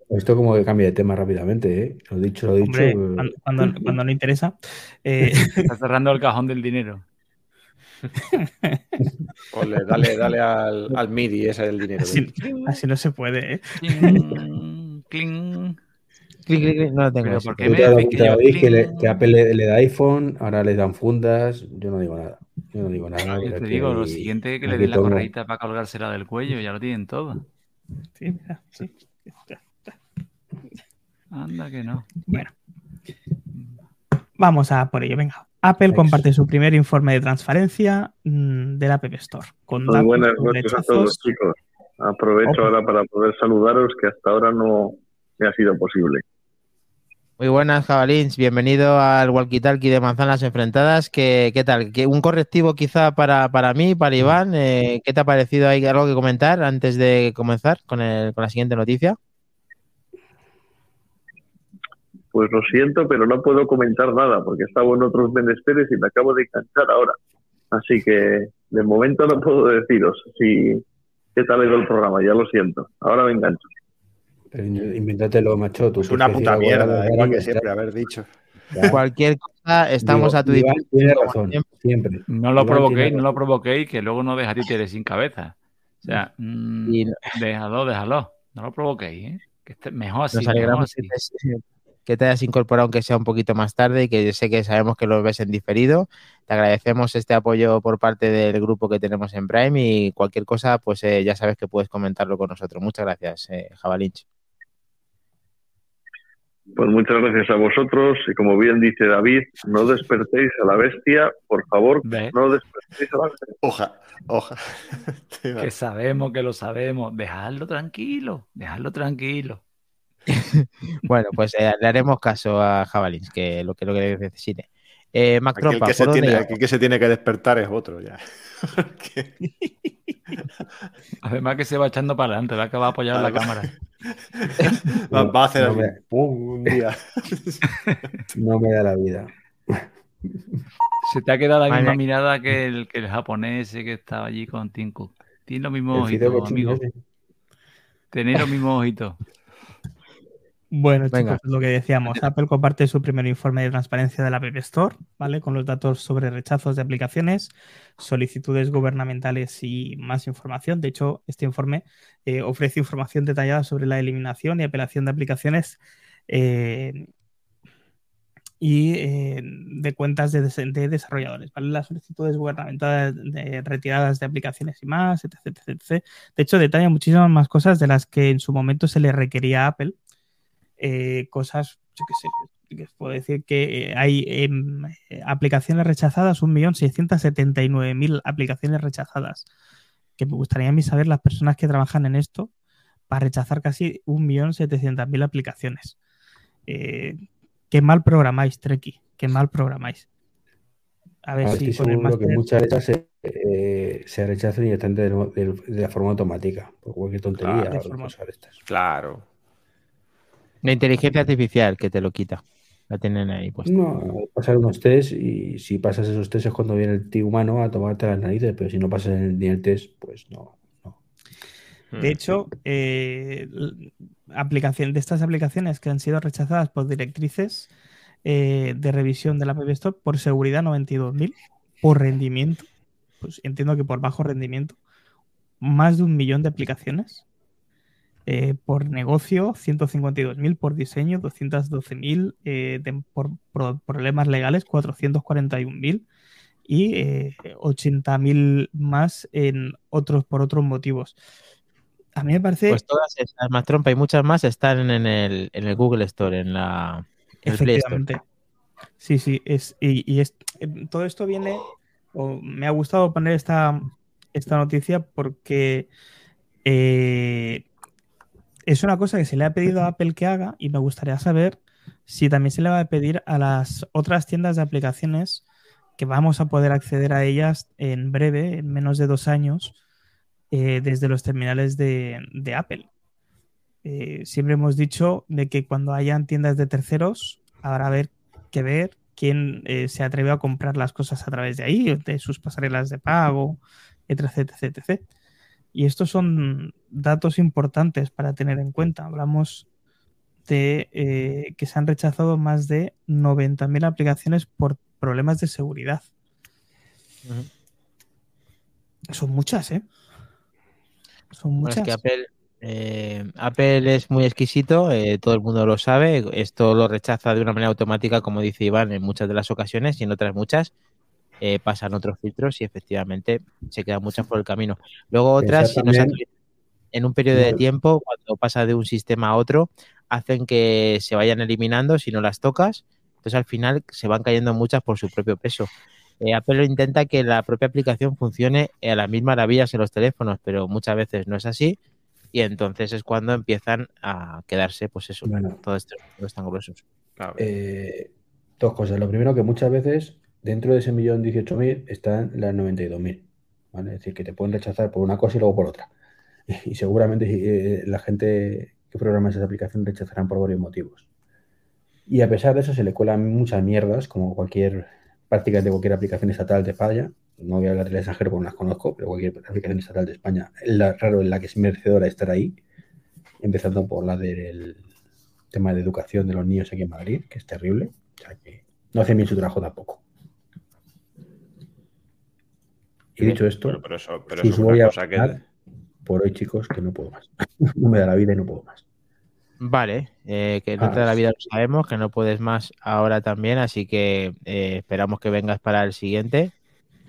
Esto como que cambia de tema rápidamente, ¿eh? Lo dicho, lo dicho. Hombre, eh, cuando, cuando- cuando no interesa. Eh, Está cerrando el cajón del dinero. Ole, dale, dale al, al MIDI, ese del dinero. así, así no se puede, ¿eh? Cling, cling. Clic, clic, clic, no lo tengo. Pero eso. ¿por qué Yo me te te yo veis que, le- cling? que Apple le, le da iPhone, ahora les dan fundas. Yo no digo nada. Yo no digo nada. Yo te digo, lo siguiente es que le den la correíta para colgársela del cuello, ya lo tienen todo. Sí, mira, sí. Anda que no. Bueno. Vamos a por ello, venga. Apple comparte su primer informe de transparencia mm, del App Store. Con Muy datos buenas noches a todos, chicos. Aprovecho Opa. ahora para poder saludaros, que hasta ahora no me ha sido posible. Muy buenas, Jabalins. Bienvenido al Walkie Talkie de Manzanas Enfrentadas. ¿Qué, qué tal? ¿Qué- ¿Un correctivo quizá para, para mí, para Iván? Eh, ¿Qué te ha parecido? ¿Hay algo que comentar antes de comenzar con, el- con la siguiente noticia? Pues lo siento, pero no puedo comentar nada, porque estaba en otros menesteres y me acabo de enganchar ahora. Así que de momento no puedo deciros si qué tal ha ido el programa, ya lo siento. Ahora me engancho. Pero Invéntatelo, macho. Tú Es una que puta mierda, de igual que ya siempre haber dicho. Cualquier cosa, estamos Digo, a tu disposición. Razón, siempre. siempre. No lo Iván provoquéis, no lo provoquéis, que luego no deja títeres sin cabeza. O sea, mm, Y déjalo, déjalo. No lo provoquéis, ¿eh? Que esté mejor así, nos mejor alegramos así. que te, que te hayas incorporado, aunque sea un poquito más tarde, y que sé que sabemos que lo ves en diferido. Te agradecemos este apoyo por parte del grupo que tenemos en Prime y cualquier cosa, pues eh, ya sabes que puedes comentarlo con nosotros. Muchas gracias, eh, Jabalinch. Pues muchas gracias a vosotros y como bien dice David, no despertéis a la bestia, por favor, no despertéis a la bestia. Hoja, hoja. Que sabemos que lo sabemos. Dejadlo tranquilo, dejadlo tranquilo. Bueno, pues eh, le haremos caso a Jabalins, que lo que lo que necesite. Eh, Mac Aquí el Trompa, que, se ¿por dónde tiene, que se tiene que despertar es otro ya. Además que se va echando para adelante, va a acabar apoyado en la cámara. va, va a hacer No así, me- pum, un día. No me da la vida. Se te ha quedado la Madre misma mirada que el, que el japonés que estaba allí con Cook. Tiene los mismos ojitos, amigo. Tenéis los mismos ojitos. Bueno, Venga. chicos, lo que decíamos, Apple comparte su primer informe de transparencia de la App Store, ¿vale? Con los datos sobre rechazos de aplicaciones, solicitudes gubernamentales y más información. De hecho, este informe eh, ofrece información detallada sobre la eliminación y apelación de aplicaciones eh, y eh, de cuentas de, des- de desarrolladores, ¿vale? Las solicitudes gubernamentales de retiradas de aplicaciones y más, etc, etc, etc. De hecho, detalla muchísimas más cosas de las que en su momento se le requería a Apple eh, cosas, yo qué sé, que os puedo decir que eh, hay em, eh, aplicaciones rechazadas, 1.679.000 aplicaciones rechazadas. Que me gustaría a mí saber las personas que trabajan en esto, para rechazar casi 1.700.000 aplicaciones. Eh, qué mal programáis, Treki, qué mal programáis. A ver si con el que muchas veces se, eh, se rechazan directamente de, de, de, la forma automática, por cualquier tontería. Claro, o cosas estas. claro. La inteligencia artificial que te lo quita. La tienen ahí puesta. No, pasar unos test y si pasas esos test es cuando viene el tío humano a tomarte las narices, pero si no pasas el, ni el test, pues no. no. De hecho, eh, aplicación, de estas aplicaciones que han sido rechazadas por directrices eh, de revisión de la App Store por seguridad 92.000, por rendimiento, pues entiendo que por bajo rendimiento, más de un millón de aplicaciones. Eh, por negocio, 152.000 por diseño, 212.000 eh, por, por problemas legales, 441.000 y eh, 80.000 más en otros por otros motivos. A mí me parece Pues todas esas más trompa y muchas más están en el, en el Google Store, en la en el Play Store. Efectivamente. Sí, sí, es, y, y es, eh, todo esto viene, o me ha gustado poner esta, esta noticia porque eh, es una cosa que se le ha pedido a Apple que haga y me gustaría saber si también se le va a pedir a las otras tiendas de aplicaciones que vamos a poder acceder a ellas en breve, en menos de dos años, eh, desde los terminales de, de Apple. Eh, siempre hemos dicho de que cuando hayan tiendas de terceros, habrá ver, que ver quién eh, se atreve a comprar las cosas a través de ahí, de sus pasarelas de pago, etc, etc, etc. Y estos son datos importantes para tener en cuenta. Hablamos de eh, que se han rechazado más de 90.000 aplicaciones por problemas de seguridad. Son muchas, ¿eh? Son Bueno, es muchas. que Apple, eh, Apple es muy exquisito, eh, todo el mundo lo sabe, esto lo rechaza de una manera automática, como dice Iván, en muchas de las ocasiones y en otras muchas eh, pasan otros filtros y efectivamente se quedan muchas por el camino. Luego otras, si en un periodo de tiempo, cuando pasa de un sistema a otro, hacen que se vayan eliminando si no las tocas. Entonces al final se van cayendo muchas por su propio peso. Eh, Apple intenta que la propia aplicación funcione a las mismas maravillas en los teléfonos, pero muchas veces no es así. Y entonces es cuando empiezan a quedarse, pues eso, Bueno. todos estos tan gruesos. claro. Eh, dos cosas. Lo primero, que muchas veces dentro de ese millón 18.000 están las 92.000. ¿vale? Es decir, que te pueden rechazar por una cosa y luego por otra. Y seguramente eh, la gente que programa esas aplicaciones rechazarán por varios motivos. Y a pesar de eso, se le cuelan muchas mierdas, como cualquier práctica de cualquier aplicación estatal de España. No voy a hablar del extranjero porque no las conozco, pero cualquier aplicación estatal de España, es la- raro en la que es merecedora estar ahí. Empezando por la del tema de educación de los niños aquí en Madrid, que es terrible. O sea que no hacen bien su trabajo tampoco. Y dicho esto, Bueno, pero eso, pero si eso es os una voy a cosa que. por hoy, chicos, que no puedo más. no me da la vida y no puedo más. Vale, eh, que no Ah, te da la vida lo sabemos, que no puedes más ahora también, así que eh, esperamos que vengas para el siguiente.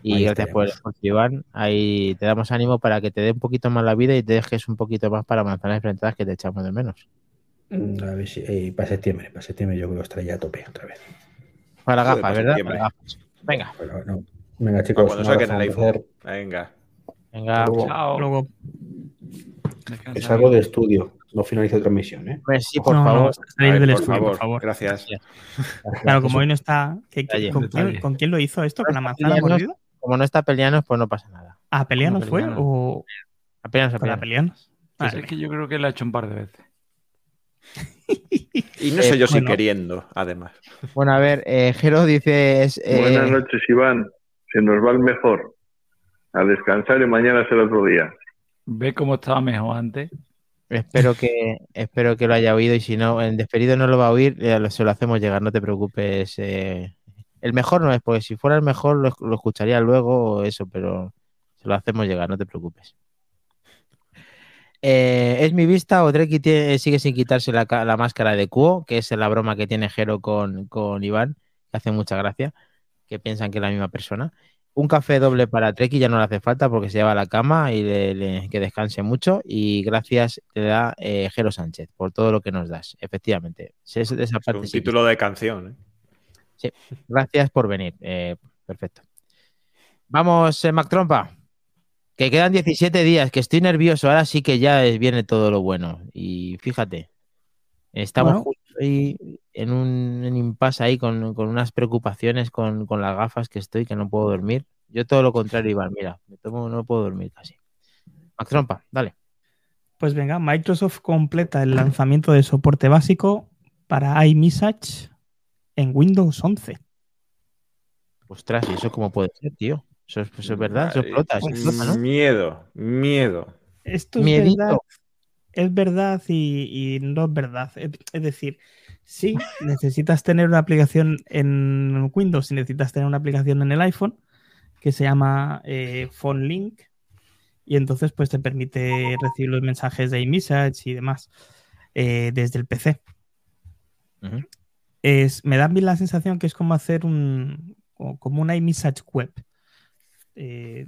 Y Ahí gracias por el esfuerzo, Iván. Ahí te damos ánimo para que te dé un poquito más la vida y te dejes un poquito más para manzanas enfrentadas que te echamos de menos. Mm, A ver si, eh, para septiembre, para septiembre yo creo que estaré ya a tope otra vez. Para gafas, ¿verdad? Para gafas. Venga, Pero no. Venga, Ah, chicos, cuando saquen el iPhone. Venga. venga. Luego- Chao. Luego, Es algo de estudio, no finalizo transmisión, ¿eh? Pues sí, por no, no, favor. salir Ay, del por estudio, favor, por favor. Gracias. Claro, como hoy no está. ¿qué- qué- Detalle. con, quién, Detalle. con quién lo hizo esto? ¿Con la manzana mordida? Como no está peleanos, pues no pasa nada. ¿A Peleanos Con fue? Peleanos. ¿O apenas. Peleanos? Pues Vale. es que yo creo que lo ha hecho un par de veces. Y no sé Eh, yo si bueno. queriendo, además. Bueno, a ver, eh, Jero dice... es, eh, Buenas noches, Iván. Se nos va el mejor. A descansar y mañana será otro día. Ve cómo estaba mejor antes. Espero que, espero que lo haya oído y si no, en despedido no lo va a oír, se lo hacemos llegar, no te preocupes. eh. El mejor no es, porque si fuera el mejor lo, lo escucharía luego o eso, pero se lo hacemos llegar, no te preocupes. Eh, ¿Es mi vista o Dreki sigue sin quitarse la, la máscara de Cuo, que es la broma que tiene Jero con, con Iván, que hace mucha gracia, que piensan que es la misma persona? Un café doble para Treki ya no le hace falta porque se lleva a la cama y le- le- que descanse mucho. Y gracias te da eh, Jero Sánchez por todo lo que nos das. Efectivamente. Sí, es esa Es parte un sí que- título de canción. ¿eh? Gracias por venir. Eh, perfecto. Vamos, eh, Mac Trompa. Que quedan 17 días, que estoy nervioso. Ahora sí que ya es- viene todo lo bueno. Y fíjate, estamos Bueno. Ahí en un en impasse ahí con, con unas preocupaciones con, con las gafas que estoy, que no puedo dormir. Yo todo lo contrario, Iván. Mira, me tomo, no puedo dormir casi. Max Trompa, dale. Pues venga, Microsoft completa el lanzamiento de soporte básico para iMessage en Windows 11. Ostras, ¿y eso cómo puede ser, tío? Eso es, eso es verdad, eso explota, eso explota, ¿no? Miedo, miedo. Esto es Miedito. verdad, es verdad y, y no es verdad. Es, es decir, sí, necesitas tener una aplicación en Windows y necesitas tener una aplicación en el iPhone que se llama eh, Phone Link y entonces pues te permite recibir los mensajes de iMessage y demás eh, desde el PC. Es, me da a mí la sensación que es como hacer un como una iMessage web. Eh,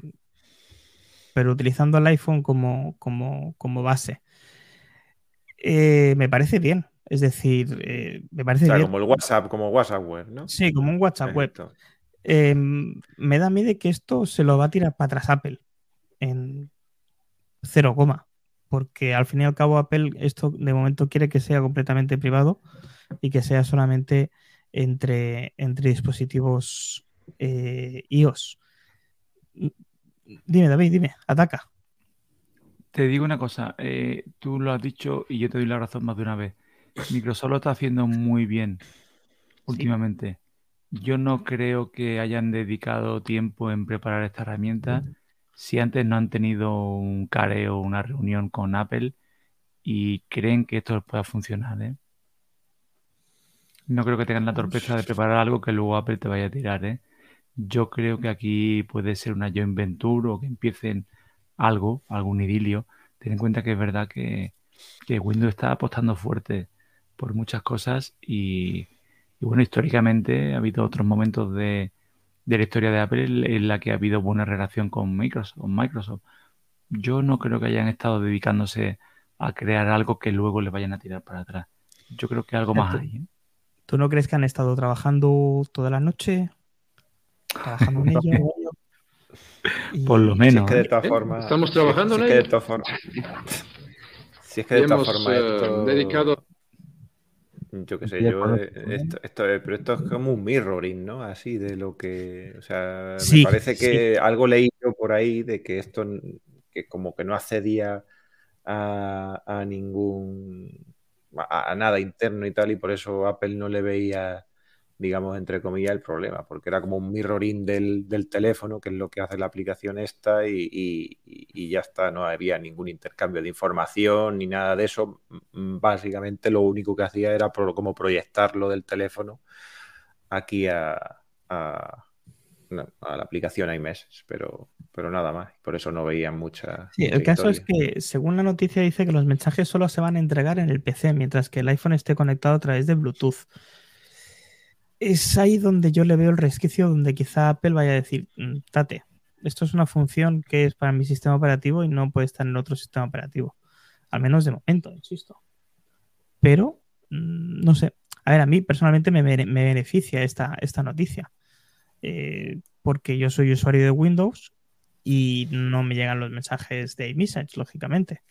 pero utilizando el iPhone como, como, como base. Eh, me parece bien. Es decir, eh, me O parece sea, bien. como el WhatsApp, como WhatsApp web, ¿no? Sí, como un WhatsApp web. Eh, me da miedo que esto se lo va a tirar para atrás Apple en cero coma. Porque al fin y al cabo Apple esto de momento quiere que sea completamente privado y que sea solamente entre, entre dispositivos eh, iOS. Dime, David, dime, ataca. Te digo una cosa, eh, tú lo has dicho y yo te doy la razón más de una vez. Microsoft lo está haciendo muy bien últimamente. Yo no creo que hayan dedicado tiempo en preparar esta herramienta si antes no han tenido un careo, una reunión con Apple y creen que esto pueda funcionar, ¿eh? No creo que tengan la torpeza de preparar algo que luego Apple te vaya a tirar, ¿eh? Yo creo que aquí puede ser una joint venture o que empiecen algo, algún idilio. Ten en cuenta que es verdad que, que Windows está apostando fuerte por muchas cosas y, y bueno, históricamente ha habido otros momentos de, de la historia de Apple en la que ha habido buena relación con Microsoft, con Microsoft. Yo no creo que hayan estado dedicándose a crear algo que luego le vayan a tirar para atrás. Yo creo que algo más hay. ¿eh? ¿Tú no crees que han estado trabajando toda la noche? Trabajando en ello. Y- Por lo Si es menos. que de ¿eh? todas ¿Eh? formas. Estamos trabajando si en es que de ello. todas formas. Si es que de todas formas eh, esto. dedicado Yo qué sé, yo. eh. Esto, esto es- pero esto es como un mirroring, ¿no? Así de lo que. O sea, Sí, me parece que algo leí yo por ahí de que esto. que como que no accedía a, a ningún. A, a nada interno y tal, y por eso Apple no le veía, digamos, entre comillas, el problema, porque era como un mirroring del, del teléfono, que es lo que hace la aplicación esta, y, y- ya está, no había ningún intercambio de información ni nada de eso. Básicamente lo único que hacía era como proyectarlo del teléfono aquí a, a- no, a la aplicación iMessage, pero, pero nada más. Por eso no veían mucha. Sí, mucha el caso es que, según la noticia, dice que los mensajes solo se van a entregar en el PC, mientras que el iPhone esté conectado a través de Bluetooth. Es ahí donde yo le veo el resquicio, donde quizá Apple vaya a decir, "Mm, tate, esto es una función que es para mi sistema operativo y no puede estar en otro sistema operativo. Al menos de momento, insisto. Pero, mm, no sé. A ver, a mí personalmente me, me beneficia esta, esta noticia. Eh, porque yo soy usuario de Windows y no me llegan los mensajes de iMessage, lógicamente.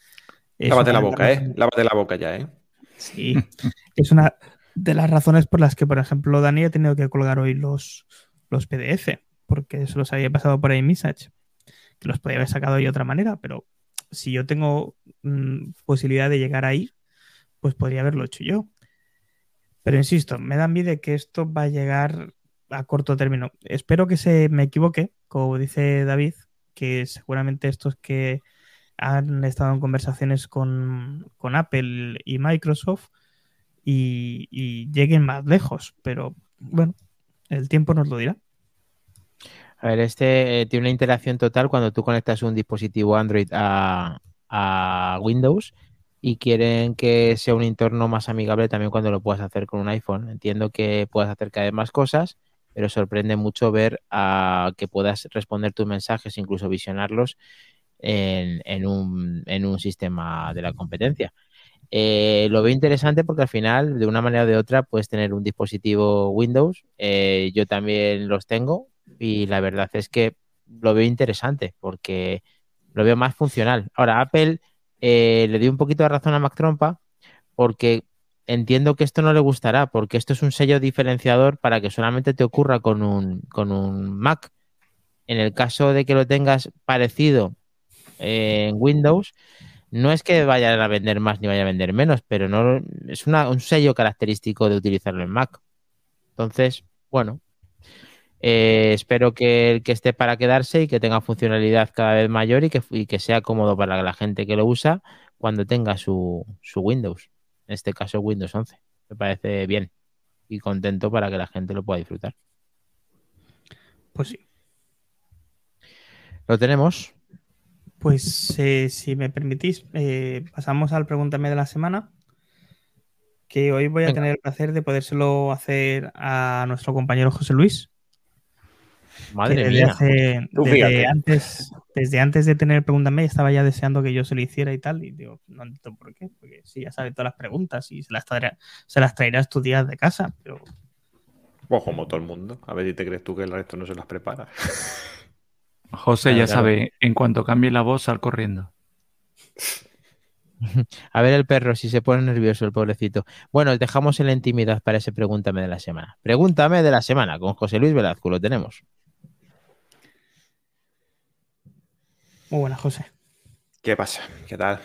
Lávate la boca, ¿eh? Lávate la boca ya, ¿eh? Sí, es una de las razones por las que, por ejemplo, Dani ha tenido que colgar hoy los, los PDF, porque se los había pasado por iMessage, que los podía haber sacado de otra manera, pero si yo tengo mm, posibilidad de llegar ahí, pues podría haberlo hecho yo. Pero insisto, me da miedo que esto va a llegar a corto término. Espero que se me equivoque, como dice David, que seguramente estos que han estado en conversaciones con, con Apple y Microsoft y, lleguen más lejos. Pero bueno, el tiempo nos lo dirá. A ver, este eh, tiene una interacción total cuando tú conectas un dispositivo Android a, Windows y quieren que sea un entorno más amigable también cuando lo puedas hacer con un iPhone. Entiendo que puedas hacer cada vez más cosas, pero sorprende mucho ver que puedas responder tus mensajes, incluso visionarlos en un sistema de la competencia. Eh, lo veo interesante porque al final, de una manera o de otra, puedes tener un dispositivo Windows. Eh, yo también los tengo y la verdad es que lo veo interesante porque Lo veo más funcional. Ahora, Apple eh, le dio un poquito de razón a Mac Trompa porque entiendo que esto no le gustará, porque esto es un sello diferenciador para que solamente te ocurra con un, con un Mac. En el caso de que lo tengas parecido en Windows, no es que vayan a vender más ni vaya a vender menos, pero no es una- un sello característico de utilizarlo en Mac. Entonces, bueno, eh, espero que el que esté para quedarse y que tenga funcionalidad cada vez mayor y que, y que sea cómodo para la gente que lo usa cuando tenga su, su Windows. En este caso, Windows 11. Me parece bien y contento para que la gente lo pueda disfrutar. Pues sí. Lo tenemos. Pues eh, si me permitís, eh, pasamos al Pregúntame de la semana. Que hoy voy a Venga. tener el placer de podérselo hacer a nuestro compañero José Luis. Madre desde, mía. hace- desde antes, desde antes de tener Pregúntame estaba ya deseando que yo se lo hiciera y tal. Y digo, no entiendo por qué. Porque sí, ya sabe todas las preguntas y se las traerá, se las traerá estudiadas de casa. Pero Pues como todo el mundo. A ver si te crees tú que el resto no se las prepara. José Claro, ya claro. sabe, en cuanto cambie la voz, sal corriendo. A ver el perro si se pone nervioso el pobrecito. Bueno, dejamos en la intimidad para ese pregúntame de la semana. Pregúntame de la semana con José Luis Velazco, lo tenemos. muy buena, José. ¿Qué pasa? ¿Qué tal?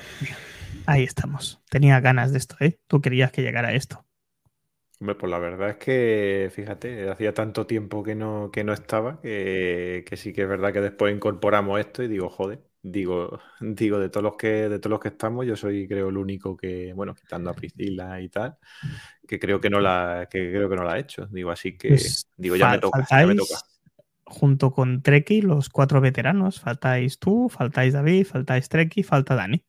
Ahí estamos. Tenía ganas de esto, ¿eh? Tú querías que llegara esto. Hombre, pues la verdad es que, fíjate, hacía tanto tiempo que no, que no estaba que, que sí que es verdad que después incorporamos esto y digo, joder, digo, digo, de todos los que, de todos los que estamos, yo soy creo el único que, bueno, quitando a Priscila y tal, que creo que no la, que creo que no la ha hecho. Digo, así que Pues, digo, ya me toca, ya me toca. junto con Treki, los cuatro veteranos. Faltáis tú, faltáis David, faltáis Treki, falta Dani.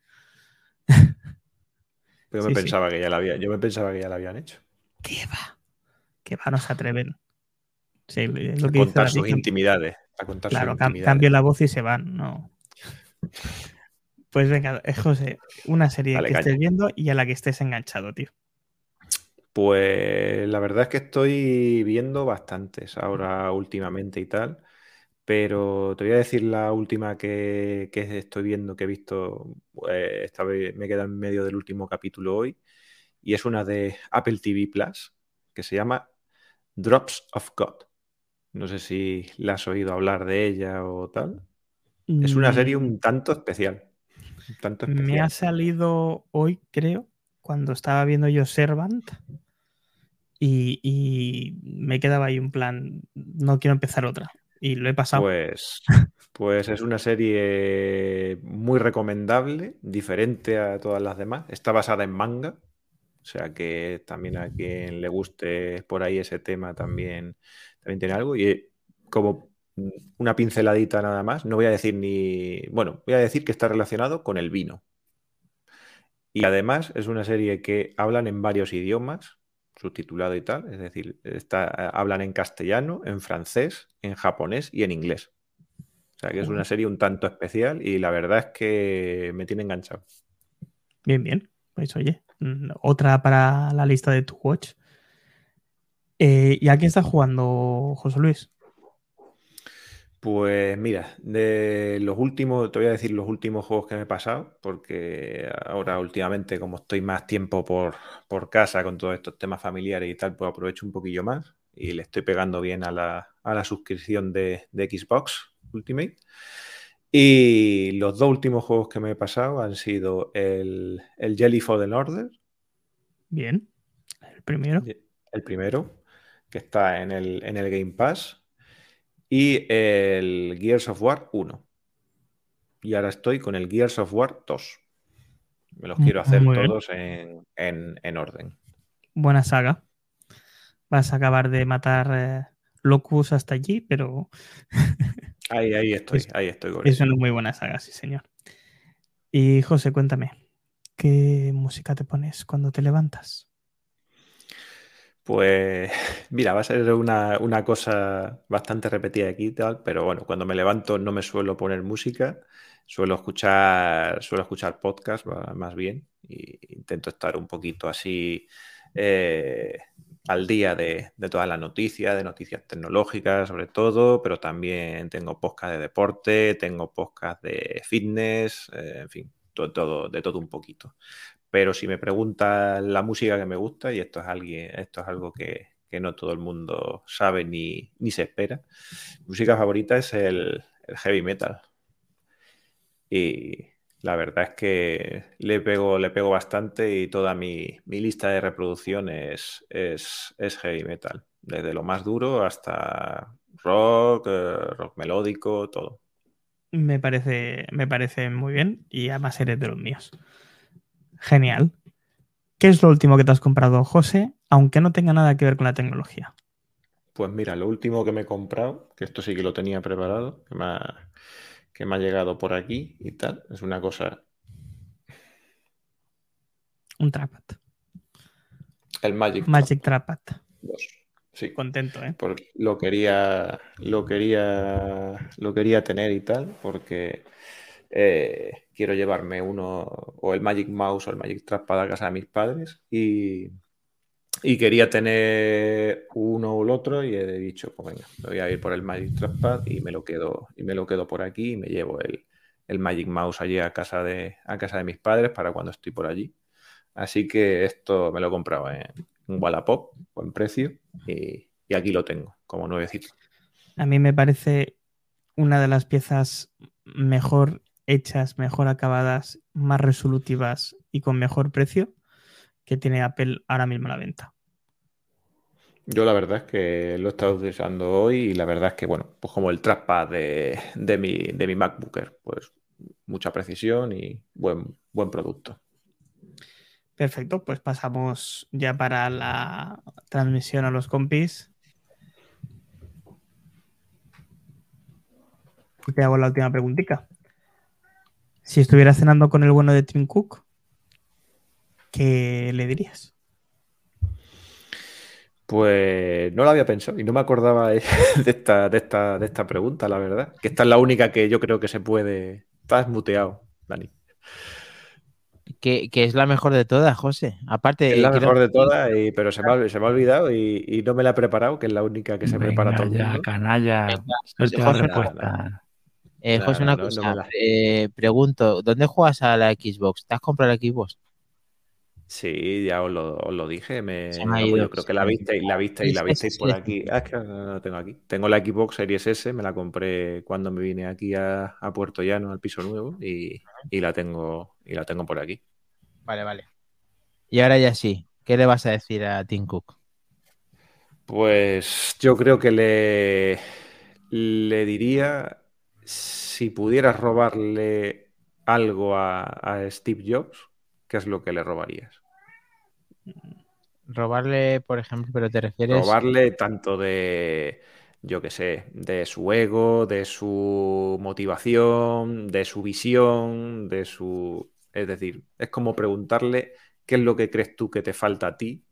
Yo me sí. pensaba que ya la había, yo me pensaba que ya la habían hecho. ¿Qué va? ¿Qué va? No se atreven. Sí, es lo A que dice contar David, sus intimidades. A contar sus Claro, cam- intimidades. cambio la voz y se van. No. Pues venga, eh, José, una serie Dale, que caña. estés viendo y a la que estés enganchado, tío. Pues la verdad es que estoy viendo bastantes ahora últimamente y tal, pero te voy a decir la última que, que estoy viendo, que he visto, eh, esta vez me queda en medio del último capítulo hoy, y es una de Apple TV Plus, que se llama Drops of God. No sé si la has oído hablar de ella o tal. Es una serie Mm, un tanto especial. Un tanto Me ha salido hoy, creo, cuando estaba viendo yo Servant. Y, y me quedaba ahí un plan, no quiero empezar otra. Y lo he pasado. Pues, pues es una serie muy recomendable, diferente a todas las demás. Está basada en manga, sea que también a quien le guste por ahí ese tema también, también tiene algo. Y como una pinceladita nada más, no voy a decir ni, bueno, voy a decir que está relacionado con el vino. Y además es una serie que hablan en varios idiomas, subtitulado y tal, es decir, está, hablan en castellano, en francés, en japonés y en inglés. O sea que es una serie un tanto especial y la verdad es que me tiene enganchado. Bien, bien. Pues oye, otra para la lista de tu watch. Eh, ¿Y a qué estás jugando, José Luis? Pues mira, de los últimos, te voy a decir los últimos juegos que me he pasado, porque ahora últimamente, como estoy más tiempo por, por casa con todos estos temas familiares y tal, pues aprovecho un poquillo más y le estoy pegando bien a la, a la suscripción de, de Xbox Ultimate. Y los dos últimos juegos que me he pasado han sido el, el Jelly Fallen Order, Bien. El primero. el primero, que está en el, en el Game Pass, y el Gears of War 1. Y ahora estoy con el Gears of War 2. Me los quiero hacer todos en, en- en orden. Buena saga. Vas a acabar de matar eh, Locus hasta allí, pero Ahí, ahí estoy, Es- ahí estoy con es una muy buena saga, sí, señor. Y José, cuéntame, ¿qué música te pones cuando te levantas? Pues mira, va a ser una, una cosa bastante repetida aquí y tal, pero bueno, cuando me levanto no me suelo poner música, suelo escuchar, suelo escuchar podcast más bien, y intento estar un poquito así, eh, al día de, todas las noticias, de noticias tecnológicas sobre todo, pero también tengo podcast de deporte, tengo podcast de fitness, eh, en fin, todo, de todo un poquito. Pero si me preguntas la música que me gusta, y esto es, alguien, esto es algo que, que no todo el mundo sabe ni, ni se espera, mi música favorita es el, el heavy metal. Y la verdad es que le pego, le pego bastante y toda mi, mi lista de reproducción es, es, es, heavy metal. Desde lo más duro hasta rock, eh, rock melódico, todo. Me parece, me parece muy bien y además eres de los míos. Genial. ¿Qué es lo último que te has comprado, José, aunque no tenga nada que ver con la tecnología? Pues mira, lo último que me he comprado, que esto sí que lo tenía preparado, que me ha, que me ha llegado por aquí y tal. Es una cosa. Un Trapat. El Magic, Magic Trapat. Dos. Sí. Contento, ¿eh? Porque lo quería, lo quería, lo quería tener y tal, porque eh, quiero llevarme uno o el Magic Mouse o el Magic Trackpad a casa de mis padres y, y quería tener uno o el otro y he dicho, pues venga, voy a ir por el Magic Trackpad y me lo quedo, y me lo quedo por aquí y me llevo el, el Magic Mouse allí a casa, de, a casa de mis padres para cuando estoy por allí. Así que esto me lo he comprado en un Wallapop, buen precio, y, y aquí lo tengo, como nuevecito. A mí me parece una de las piezas mejor hechas, mejor acabadas, más resolutivas y con mejor precio que tiene Apple ahora mismo a la venta. Yo la verdad es que lo he estado utilizando hoy y la verdad es que, bueno, pues como el trackpad de, de, mi, de mi MacBooker, pues mucha precisión y buen, buen producto. Perfecto, pues pasamos ya para la transmisión a los compis. Te hago la última preguntita. Si estuvieras cenando con el bueno de Tim Cook, ¿qué le dirías? Pues no lo había pensado y no me acordaba de esta, de esta, de esta pregunta, la verdad. Que esta es la única que yo creo que se puede. Estás muteado, Dani. Que, que, es la mejor de todas, José. Aparte, es la creo... mejor de todas, y, pero se me, ha, se me ha olvidado y, y, no me la he preparado, que es la única que se Venga, prepara todo. Ya, canalla. Respuesta. Eh, José, una no, cosa. no la... eh, pregunto, ¿dónde juegas a la Xbox? ¿Te has comprado la Xbox? Sí, ya os lo, os lo dije. Me, Se me ha no, ido, yo creo que la visteis, la visteis, la visteis por aquí. Ah, es que no la tengo aquí. Tengo la Xbox Series S, me la compré cuando me vine aquí a, a Puerto Llano, al piso nuevo, y, y, la tengo, y la tengo por aquí. Vale, vale. Y ahora ya sí, ¿qué le vas a decir a Tim Cook? Pues yo creo que le, le diría si pudieras robarle algo a, a, Steve Jobs, ¿qué es lo que le robarías? Robarle, por ejemplo, pero te refieres. Robarle tanto de, yo qué sé, de su ego, de su motivación, de su visión, de su. Es decir, es como preguntarle qué es lo que crees tú que te falta a ti.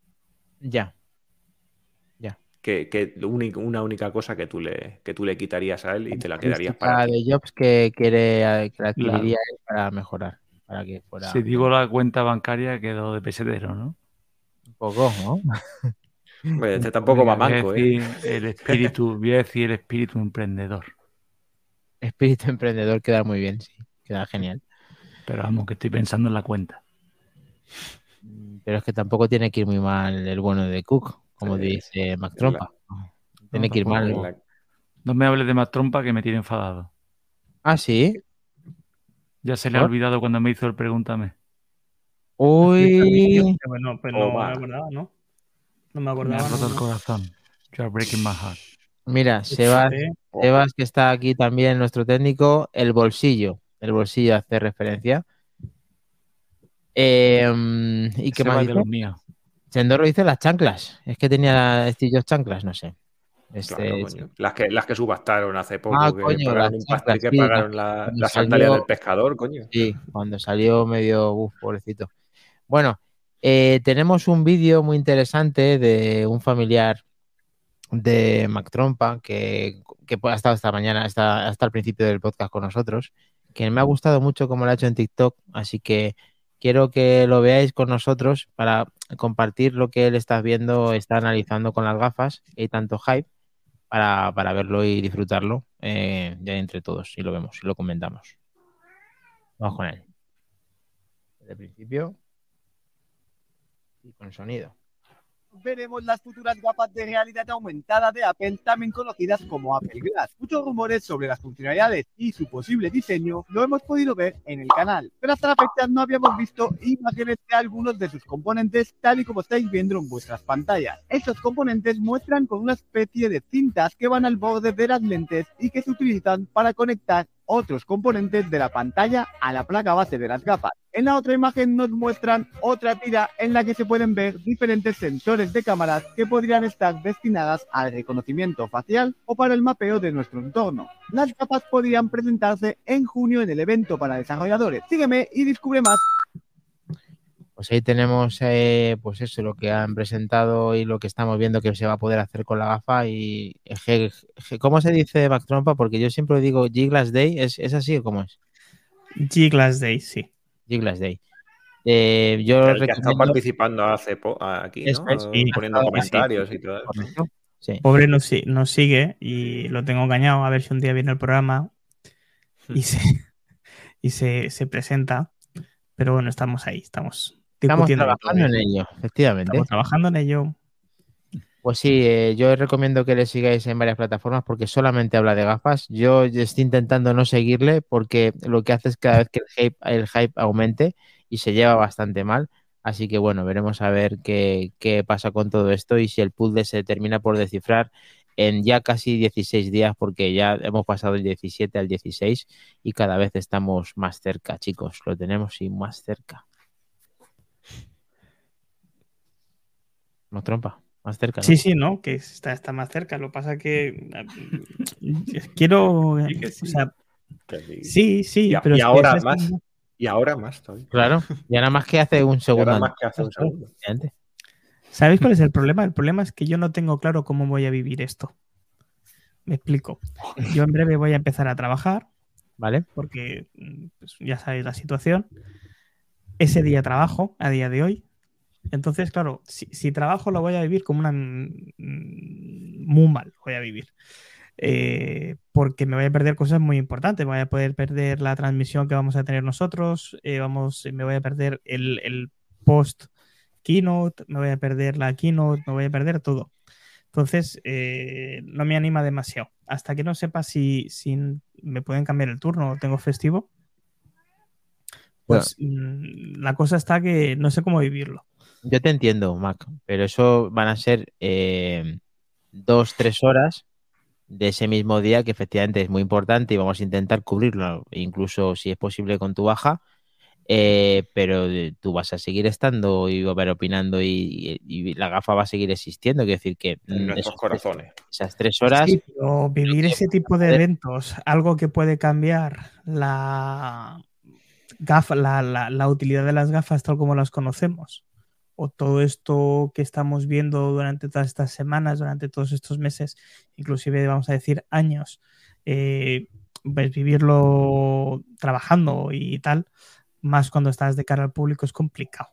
Ya. Que, que una única cosa que tú, le, que tú le quitarías a él y te la quedarías para de Jobs que quiere que la adquiriría claro. para mejorar. Para que fuera... Si digo la cuenta bancaria, quedó de pesetero, ¿no? Un poco, ¿no? Pues este tampoco va manco, ¿eh? El espíritu, voy a decir el espíritu emprendedor. Espíritu emprendedor queda muy bien, sí. Queda genial. Pero vamos, que estoy pensando en la cuenta. Pero es que tampoco tiene que ir muy mal el bueno de Cook como dice Mac Trompa. La... Tiene no, que ir mal. La... No me hables de Mac Trompa que me tiene enfadado. Ah, sí. Ya se le ha olvidado cuando me hizo el pregúntame. Uy. Bueno, pues no, oh, me acordaba, ¿no? No me acordaba. Me ha roto el corazón. You are breaking my heart. Mira, Sebas, Sebas, que está aquí también, nuestro técnico, el bolsillo. El bolsillo hace referencia. Eh, ¿Y qué Sebas más de dice? los míos. Sendoro dice las chanclas. Es que tenía estillos chanclas, no sé. Este, claro, las, que, las que subastaron hace poco, Ah, que coño, pagaron un pastel chanclas, que sí, pagaron la, la salió- del pescador, coño. Sí, cuando salió medio, uf, pobrecito. Bueno, eh, tenemos un vídeo muy interesante de un familiar de Mac Trompa que, que ha estado esta mañana, hasta, hasta el principio del podcast con nosotros, que me ha gustado mucho como lo ha hecho en TikTok, así que quiero que lo veáis con nosotros para compartir lo que él está viendo, está analizando con las gafas y tanto hype para, para verlo y disfrutarlo eh, ya entre todos y lo vemos y lo comentamos. Vamos con él. Desde el principio y con sonido veremos las futuras gafas de realidad aumentada de Apple, también conocidas como Apple Glass. Muchos rumores sobre las funcionalidades y su posible diseño lo hemos podido ver en el canal, pero hasta la fecha no habíamos visto imágenes de algunos de sus componentes tal y como estáis viendo en vuestras pantallas. Estos componentes muestran con una especie de cintas que van al borde de las lentes y que se utilizan para conectar otros componentes de la pantalla a la placa base de las gafas. En la otra imagen nos muestran otra tira en la que se pueden ver diferentes sensores de cámaras que podrían estar destinadas al reconocimiento facial o para el mapeo de nuestro entorno. Las gafas podrían presentarse en junio en el evento para desarrolladores. Sígueme y descubre más pues ahí tenemos, eh, pues eso, lo que han presentado y lo que estamos viendo que se va a poder hacer con la gafa. y ¿Cómo se dice Mac Trompa? Porque yo siempre digo G-Glass Day, ¿es, así o cómo es? G-Glass Day, sí. G-Glass Day. Eh, yo El que está participando hace aquí, ¿no? Poniendo comentarios y todo eso. Pobre nos, sigue y lo tengo engañado a ver si un día viene el programa y se, y se, se presenta. Pero bueno, estamos ahí, estamos Estamos trabajando en ello, efectivamente. Estamos trabajando en ello. Pues sí, eh, yo os recomiendo que le sigáis en varias plataformas porque solamente habla de gafas. Yo estoy intentando no seguirle porque lo que hace es cada vez que el hype, aumente y se lleva bastante mal. Así que bueno, veremos a ver qué, qué pasa con todo esto y si el puzzle se termina por descifrar en ya casi 16 días porque ya hemos pasado el 17 al 16 y cada vez estamos más cerca, chicos. Lo tenemos y más cerca. No trompa, más cerca. Sí, sí, no, que está, está más cerca. Lo pasa que quiero. Sí, sí, y, pero y ahora más. Y ahora más todavía. Claro, y ahora más que hace un segundo. más que hace un segundo. ¿Sabéis cuál es el problema? El problema es que yo no tengo claro cómo voy a vivir esto. Me explico. Yo en breve voy a empezar a trabajar, ¿vale? Porque pues, ya sabéis la situación. Ese día trabajo, a día de hoy, entonces, claro, si, trabajo lo voy a vivir como una... Muy mal, voy a vivir. Eh, porque me voy a perder cosas muy importantes. Me voy a poder perder la transmisión que vamos a tener nosotros. Eh, vamos, me voy a perder el, post keynote, me voy a perder la keynote, me voy a perder todo. Entonces, eh, no me anima demasiado. Hasta que no sepa si, si me pueden cambiar el turno o tengo festivo, pues mm, la cosa está que no sé cómo vivirlo. Yo te entiendo, Mac, pero eso van a ser eh, dos, tres horas de ese mismo día que efectivamente es muy importante y vamos a intentar cubrirlo, incluso si es posible con tu baja, eh, pero tú vas a seguir estando y ver opinando y, la gafa va a seguir existiendo, quiero decir que en nuestros corazones. Esas tres horas. vivir ese tipo de eventos, algo que puede cambiar la gafa, la utilidad de las gafas tal como las conocemos o todo esto que estamos viendo durante todas estas semanas, durante todos estos meses, inclusive vamos a decir años, eh, pues vivirlo trabajando y tal, más cuando estás de cara al público es complicado.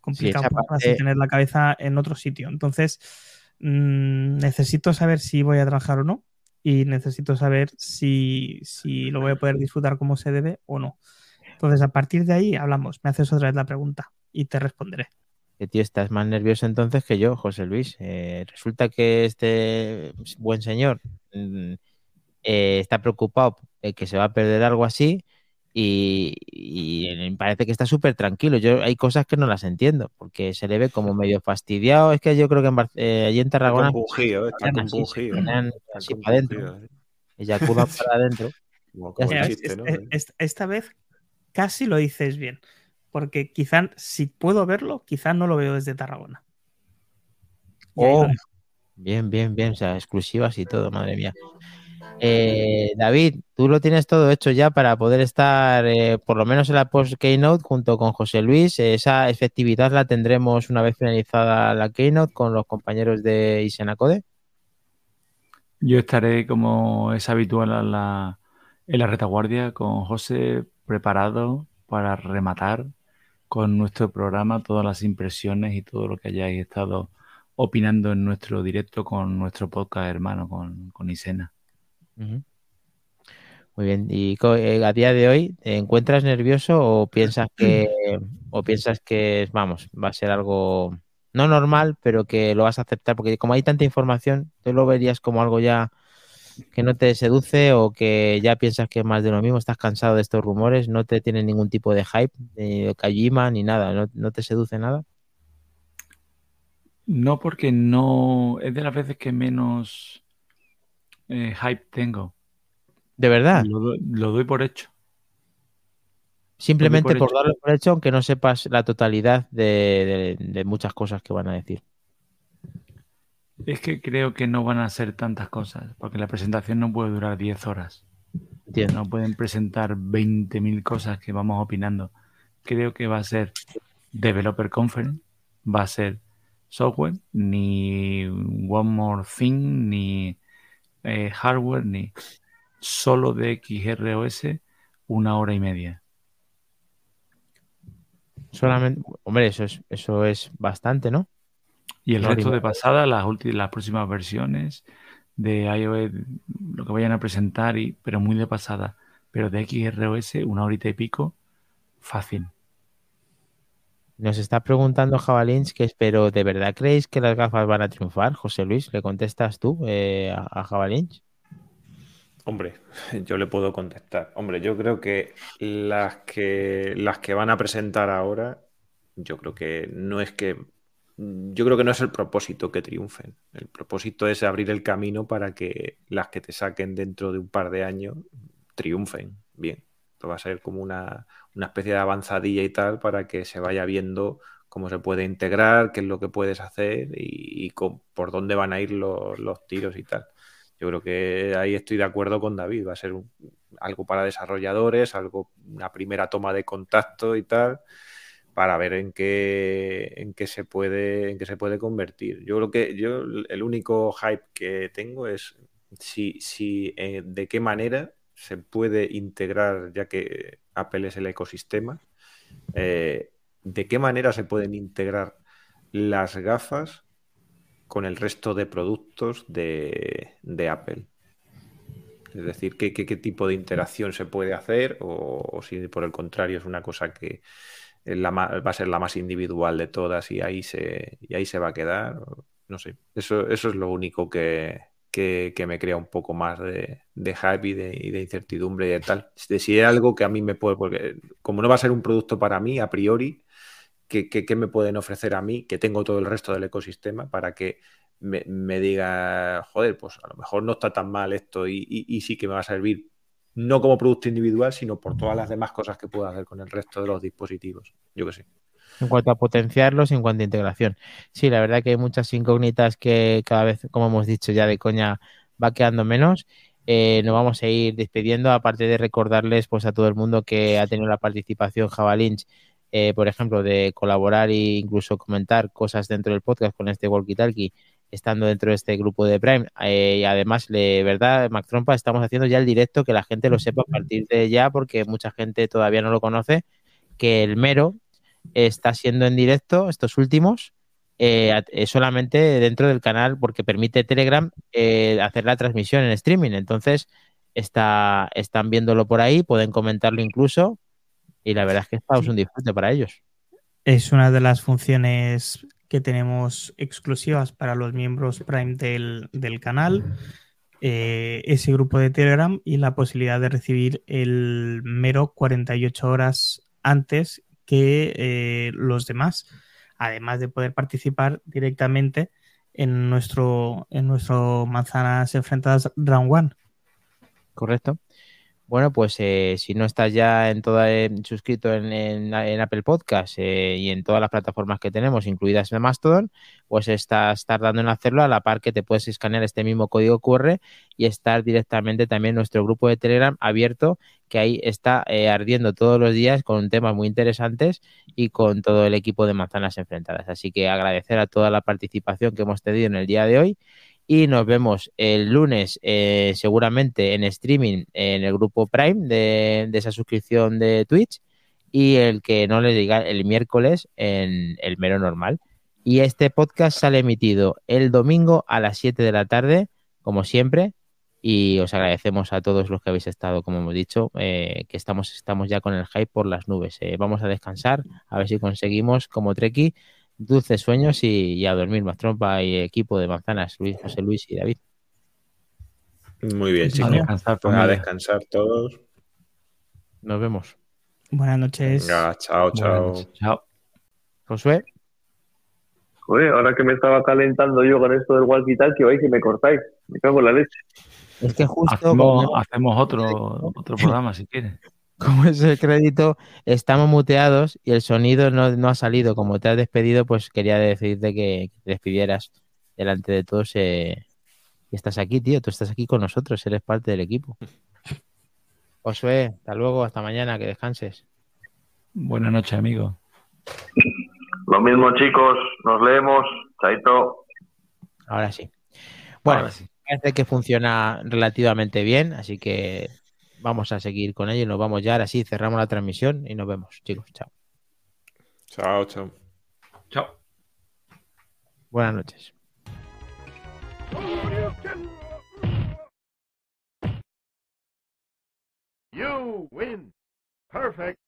Complicado sí, tener la cabeza en otro sitio. Entonces, mm, necesito saber si voy a trabajar o no y necesito saber si, si lo voy a poder disfrutar como se debe o no. Entonces, a partir de ahí hablamos. Me haces otra vez la pregunta y te responderé que tío, estás más nervioso entonces que yo, José Luis. Eh, resulta que este buen señor mm, eh, está preocupado de que se va a perder algo así y, parece que está súper tranquilo. Yo hay cosas que no las entiendo porque se le ve como medio fastidiado. Es que yo creo que en eh, allí en Tarragona está bujío, está bujío. Así para adentro. Eyaculan para adentro. esta vez casi lo dices bien porque quizá si puedo verlo, quizá no lo veo desde Tarragona. Oh, bien, bien, bien, o sea, exclusivas y todo, madre mía. Eh, David, tú lo tienes todo hecho ya para poder estar eh, por lo menos en la post Keynote junto con José Luis. Esa efectividad la tendremos una vez finalizada la Keynote con los compañeros de Isenacode. Yo estaré como es habitual en la retaguardia con José preparado para rematar con nuestro programa, todas las impresiones y todo lo que hayáis estado opinando en nuestro directo con nuestro podcast hermano, con, con Isena. Muy bien. ¿Y eh, a día de hoy te encuentras nervioso o piensas que o piensas que vamos, va a ser algo no normal, pero que lo vas a aceptar? Porque como hay tanta información, ¿tú lo verías como algo ya que no te seduce o que ya piensas que es más de lo mismo? ¿Estás cansado de estos rumores? ¿No te tienen ningún tipo de hype, ni de Kojima, ni nada? ¿No, no te seduce nada? No, porque no es de las veces que menos eh, hype tengo. ¿De verdad? Lo, do- lo doy por hecho. Simplemente por por hecho. darlo por hecho, aunque no sepas la totalidad de, de- de muchas cosas que van a decir. Es que creo que no van a ser tantas cosas, porque la presentación no puede durar 10 horas. Entiendo. No pueden presentar 20.000 cosas que vamos opinando. Creo que va a ser Developer Conference, va a ser software, ni One More Thing, ni eh, hardware, ni solo de XROS, una hora y media. Solamente, hombre, eso es, eso es bastante, ¿no? Y el resto de pasada, las, las próximas versiones de iOS, lo que vayan a presentar, y, pero muy de pasada. Pero de XROS, una horita y pico, fácil. Nos está preguntando Jabalins que pero ¿de verdad creéis que las gafas van a triunfar? José Luis, ¿le contestas tú eh, a, a Jabalins? Hombre, yo le puedo contestar. Hombre, yo creo que las que las que van a presentar ahora, yo creo que no es que yo creo que no es el propósito que triunfen. El propósito es abrir el camino para que las que te saquen dentro de un par de años triunfen. Bien. Esto va a ser como una, una especie de avanzadilla y tal para que se vaya viendo cómo se puede integrar, qué es lo que puedes hacer y, por dónde van a ir los, los tiros y tal. Yo creo que ahí estoy de acuerdo con David. Va a ser algo para desarrolladores, algo, una primera toma de contacto y tal, para ver en qué, en qué se puede, en qué se puede convertir. Yo creo que yo el único hype que tengo es si, si eh, de qué manera se puede integrar, ya que Apple es el ecosistema, eh, de qué manera se pueden integrar las gafas con el resto de productos de, Apple. Es decir, ¿qué, qué, tipo de interacción se puede hacer o, si por el contrario es una cosa que la ma- va a ser la más individual de todas y ahí se, y ahí se va a quedar. No sé, eso, eso es lo único que, que, que me crea un poco más de, de hype y de, incertidumbre y de tal. De si es algo que a mí me puede, porque como no va a ser un producto para mí a priori, ¿qué, qué, me pueden ofrecer a mí, que tengo todo el resto del ecosistema, para que me, me diga, joder, pues a lo mejor no está tan mal esto y- y sí que me va a servir, no como producto individual, sino por todas las demás cosas que puedo hacer con el resto de los dispositivos. Yo que sé. En cuanto a potenciarlos en cuanto a integración. Sí, la verdad que hay muchas incógnitas que cada vez, como hemos dicho ya de coña, va quedando menos. Eh, nos vamos a ir despidiendo, aparte de recordarles pues a todo el mundo que ha tenido la participación Jabalins, eh, por ejemplo, de colaborar e incluso comentar cosas dentro del podcast con este walkie talkie, estando dentro de este grupo de Prime. Eh, y además, de verdad, Mac Trompa, estamos haciendo ya el directo, que la gente lo sepa a partir de ya, porque mucha gente todavía no lo conoce, que el mero está siendo en directo estos últimos eh, eh, solamente dentro del canal porque permite Telegram eh, hacer la transmisión en streaming. Entonces está, están viéndolo por ahí, pueden comentarlo incluso y la verdad es que está es un disfrute para ellos. Es una de las funciones que tenemos exclusivas para los miembros Prime del, del canal. eh, ese grupo de Telegram y la posibilidad de recibir el mero 48 horas antes que eh, los demás, además de poder participar directamente en nuestro, en nuestro Manzanas Enfrentadas Round One. ¿Correcto? Bueno, pues eh, si no estás ya en toda, eh, suscrito en, Apple Podcast eh, y en todas las plataformas que tenemos, incluidas en Mastodon, pues estás tardando en hacerlo a la par que te puedes escanear este mismo código QR y estar directamente también en nuestro grupo de Telegram abierto, que ahí está eh, ardiendo todos los días con temas muy interesantes y con todo el equipo de manzanas enfrentadas. Así que agradecer a toda la participación que hemos tenido en el día de hoy y nos vemos el lunes eh, seguramente en streaming en el grupo Prime de, de esa suscripción de Twitch y el que no le diga el miércoles en el mero normal. Y este podcast sale emitido el domingo a las 7 de la tarde, como siempre. Y os agradecemos a todos los que habéis estado, como hemos dicho, eh, que estamos, estamos ya con el hype por las nubes. Eh, vamos a descansar, a ver si conseguimos, como Treki, dulces sueños y, y a dormir más trompa y equipo de manzanas, Luis, José Luis y David. Muy bien, A chicos. descansar, Pues a descansar todos. Nos vemos. Buenas noches. Venga, chao, chao. noches. Chao. Josué, Joder, ahora que me estaba calentando yo con esto del walkie-talkie, vais que me cortáis. Me cago en la leche. es que justo Hacemos, como, hacemos otro, otro programa si quieres. Como es el crédito, estamos muteados y el sonido no, no ha salido. Como te has despedido, pues quería decirte que, te despidieras delante de todos. eh, y estás aquí, tío. Tú estás aquí con nosotros, eres parte del equipo. Josué, hasta luego, hasta mañana, que descanses. Buenas noches, amigos. Lo mismo, chicos. Nos leemos. Chaito. Ahora sí. Bueno, Ahora sí. parece que funciona relativamente bien, así que vamos a seguir con ello. Nos vamos ya, ahora sí, cerramos la transmisión y nos vemos, chicos. Chao. Chao, chao. Chao. Buenas noches. You win. Perfect.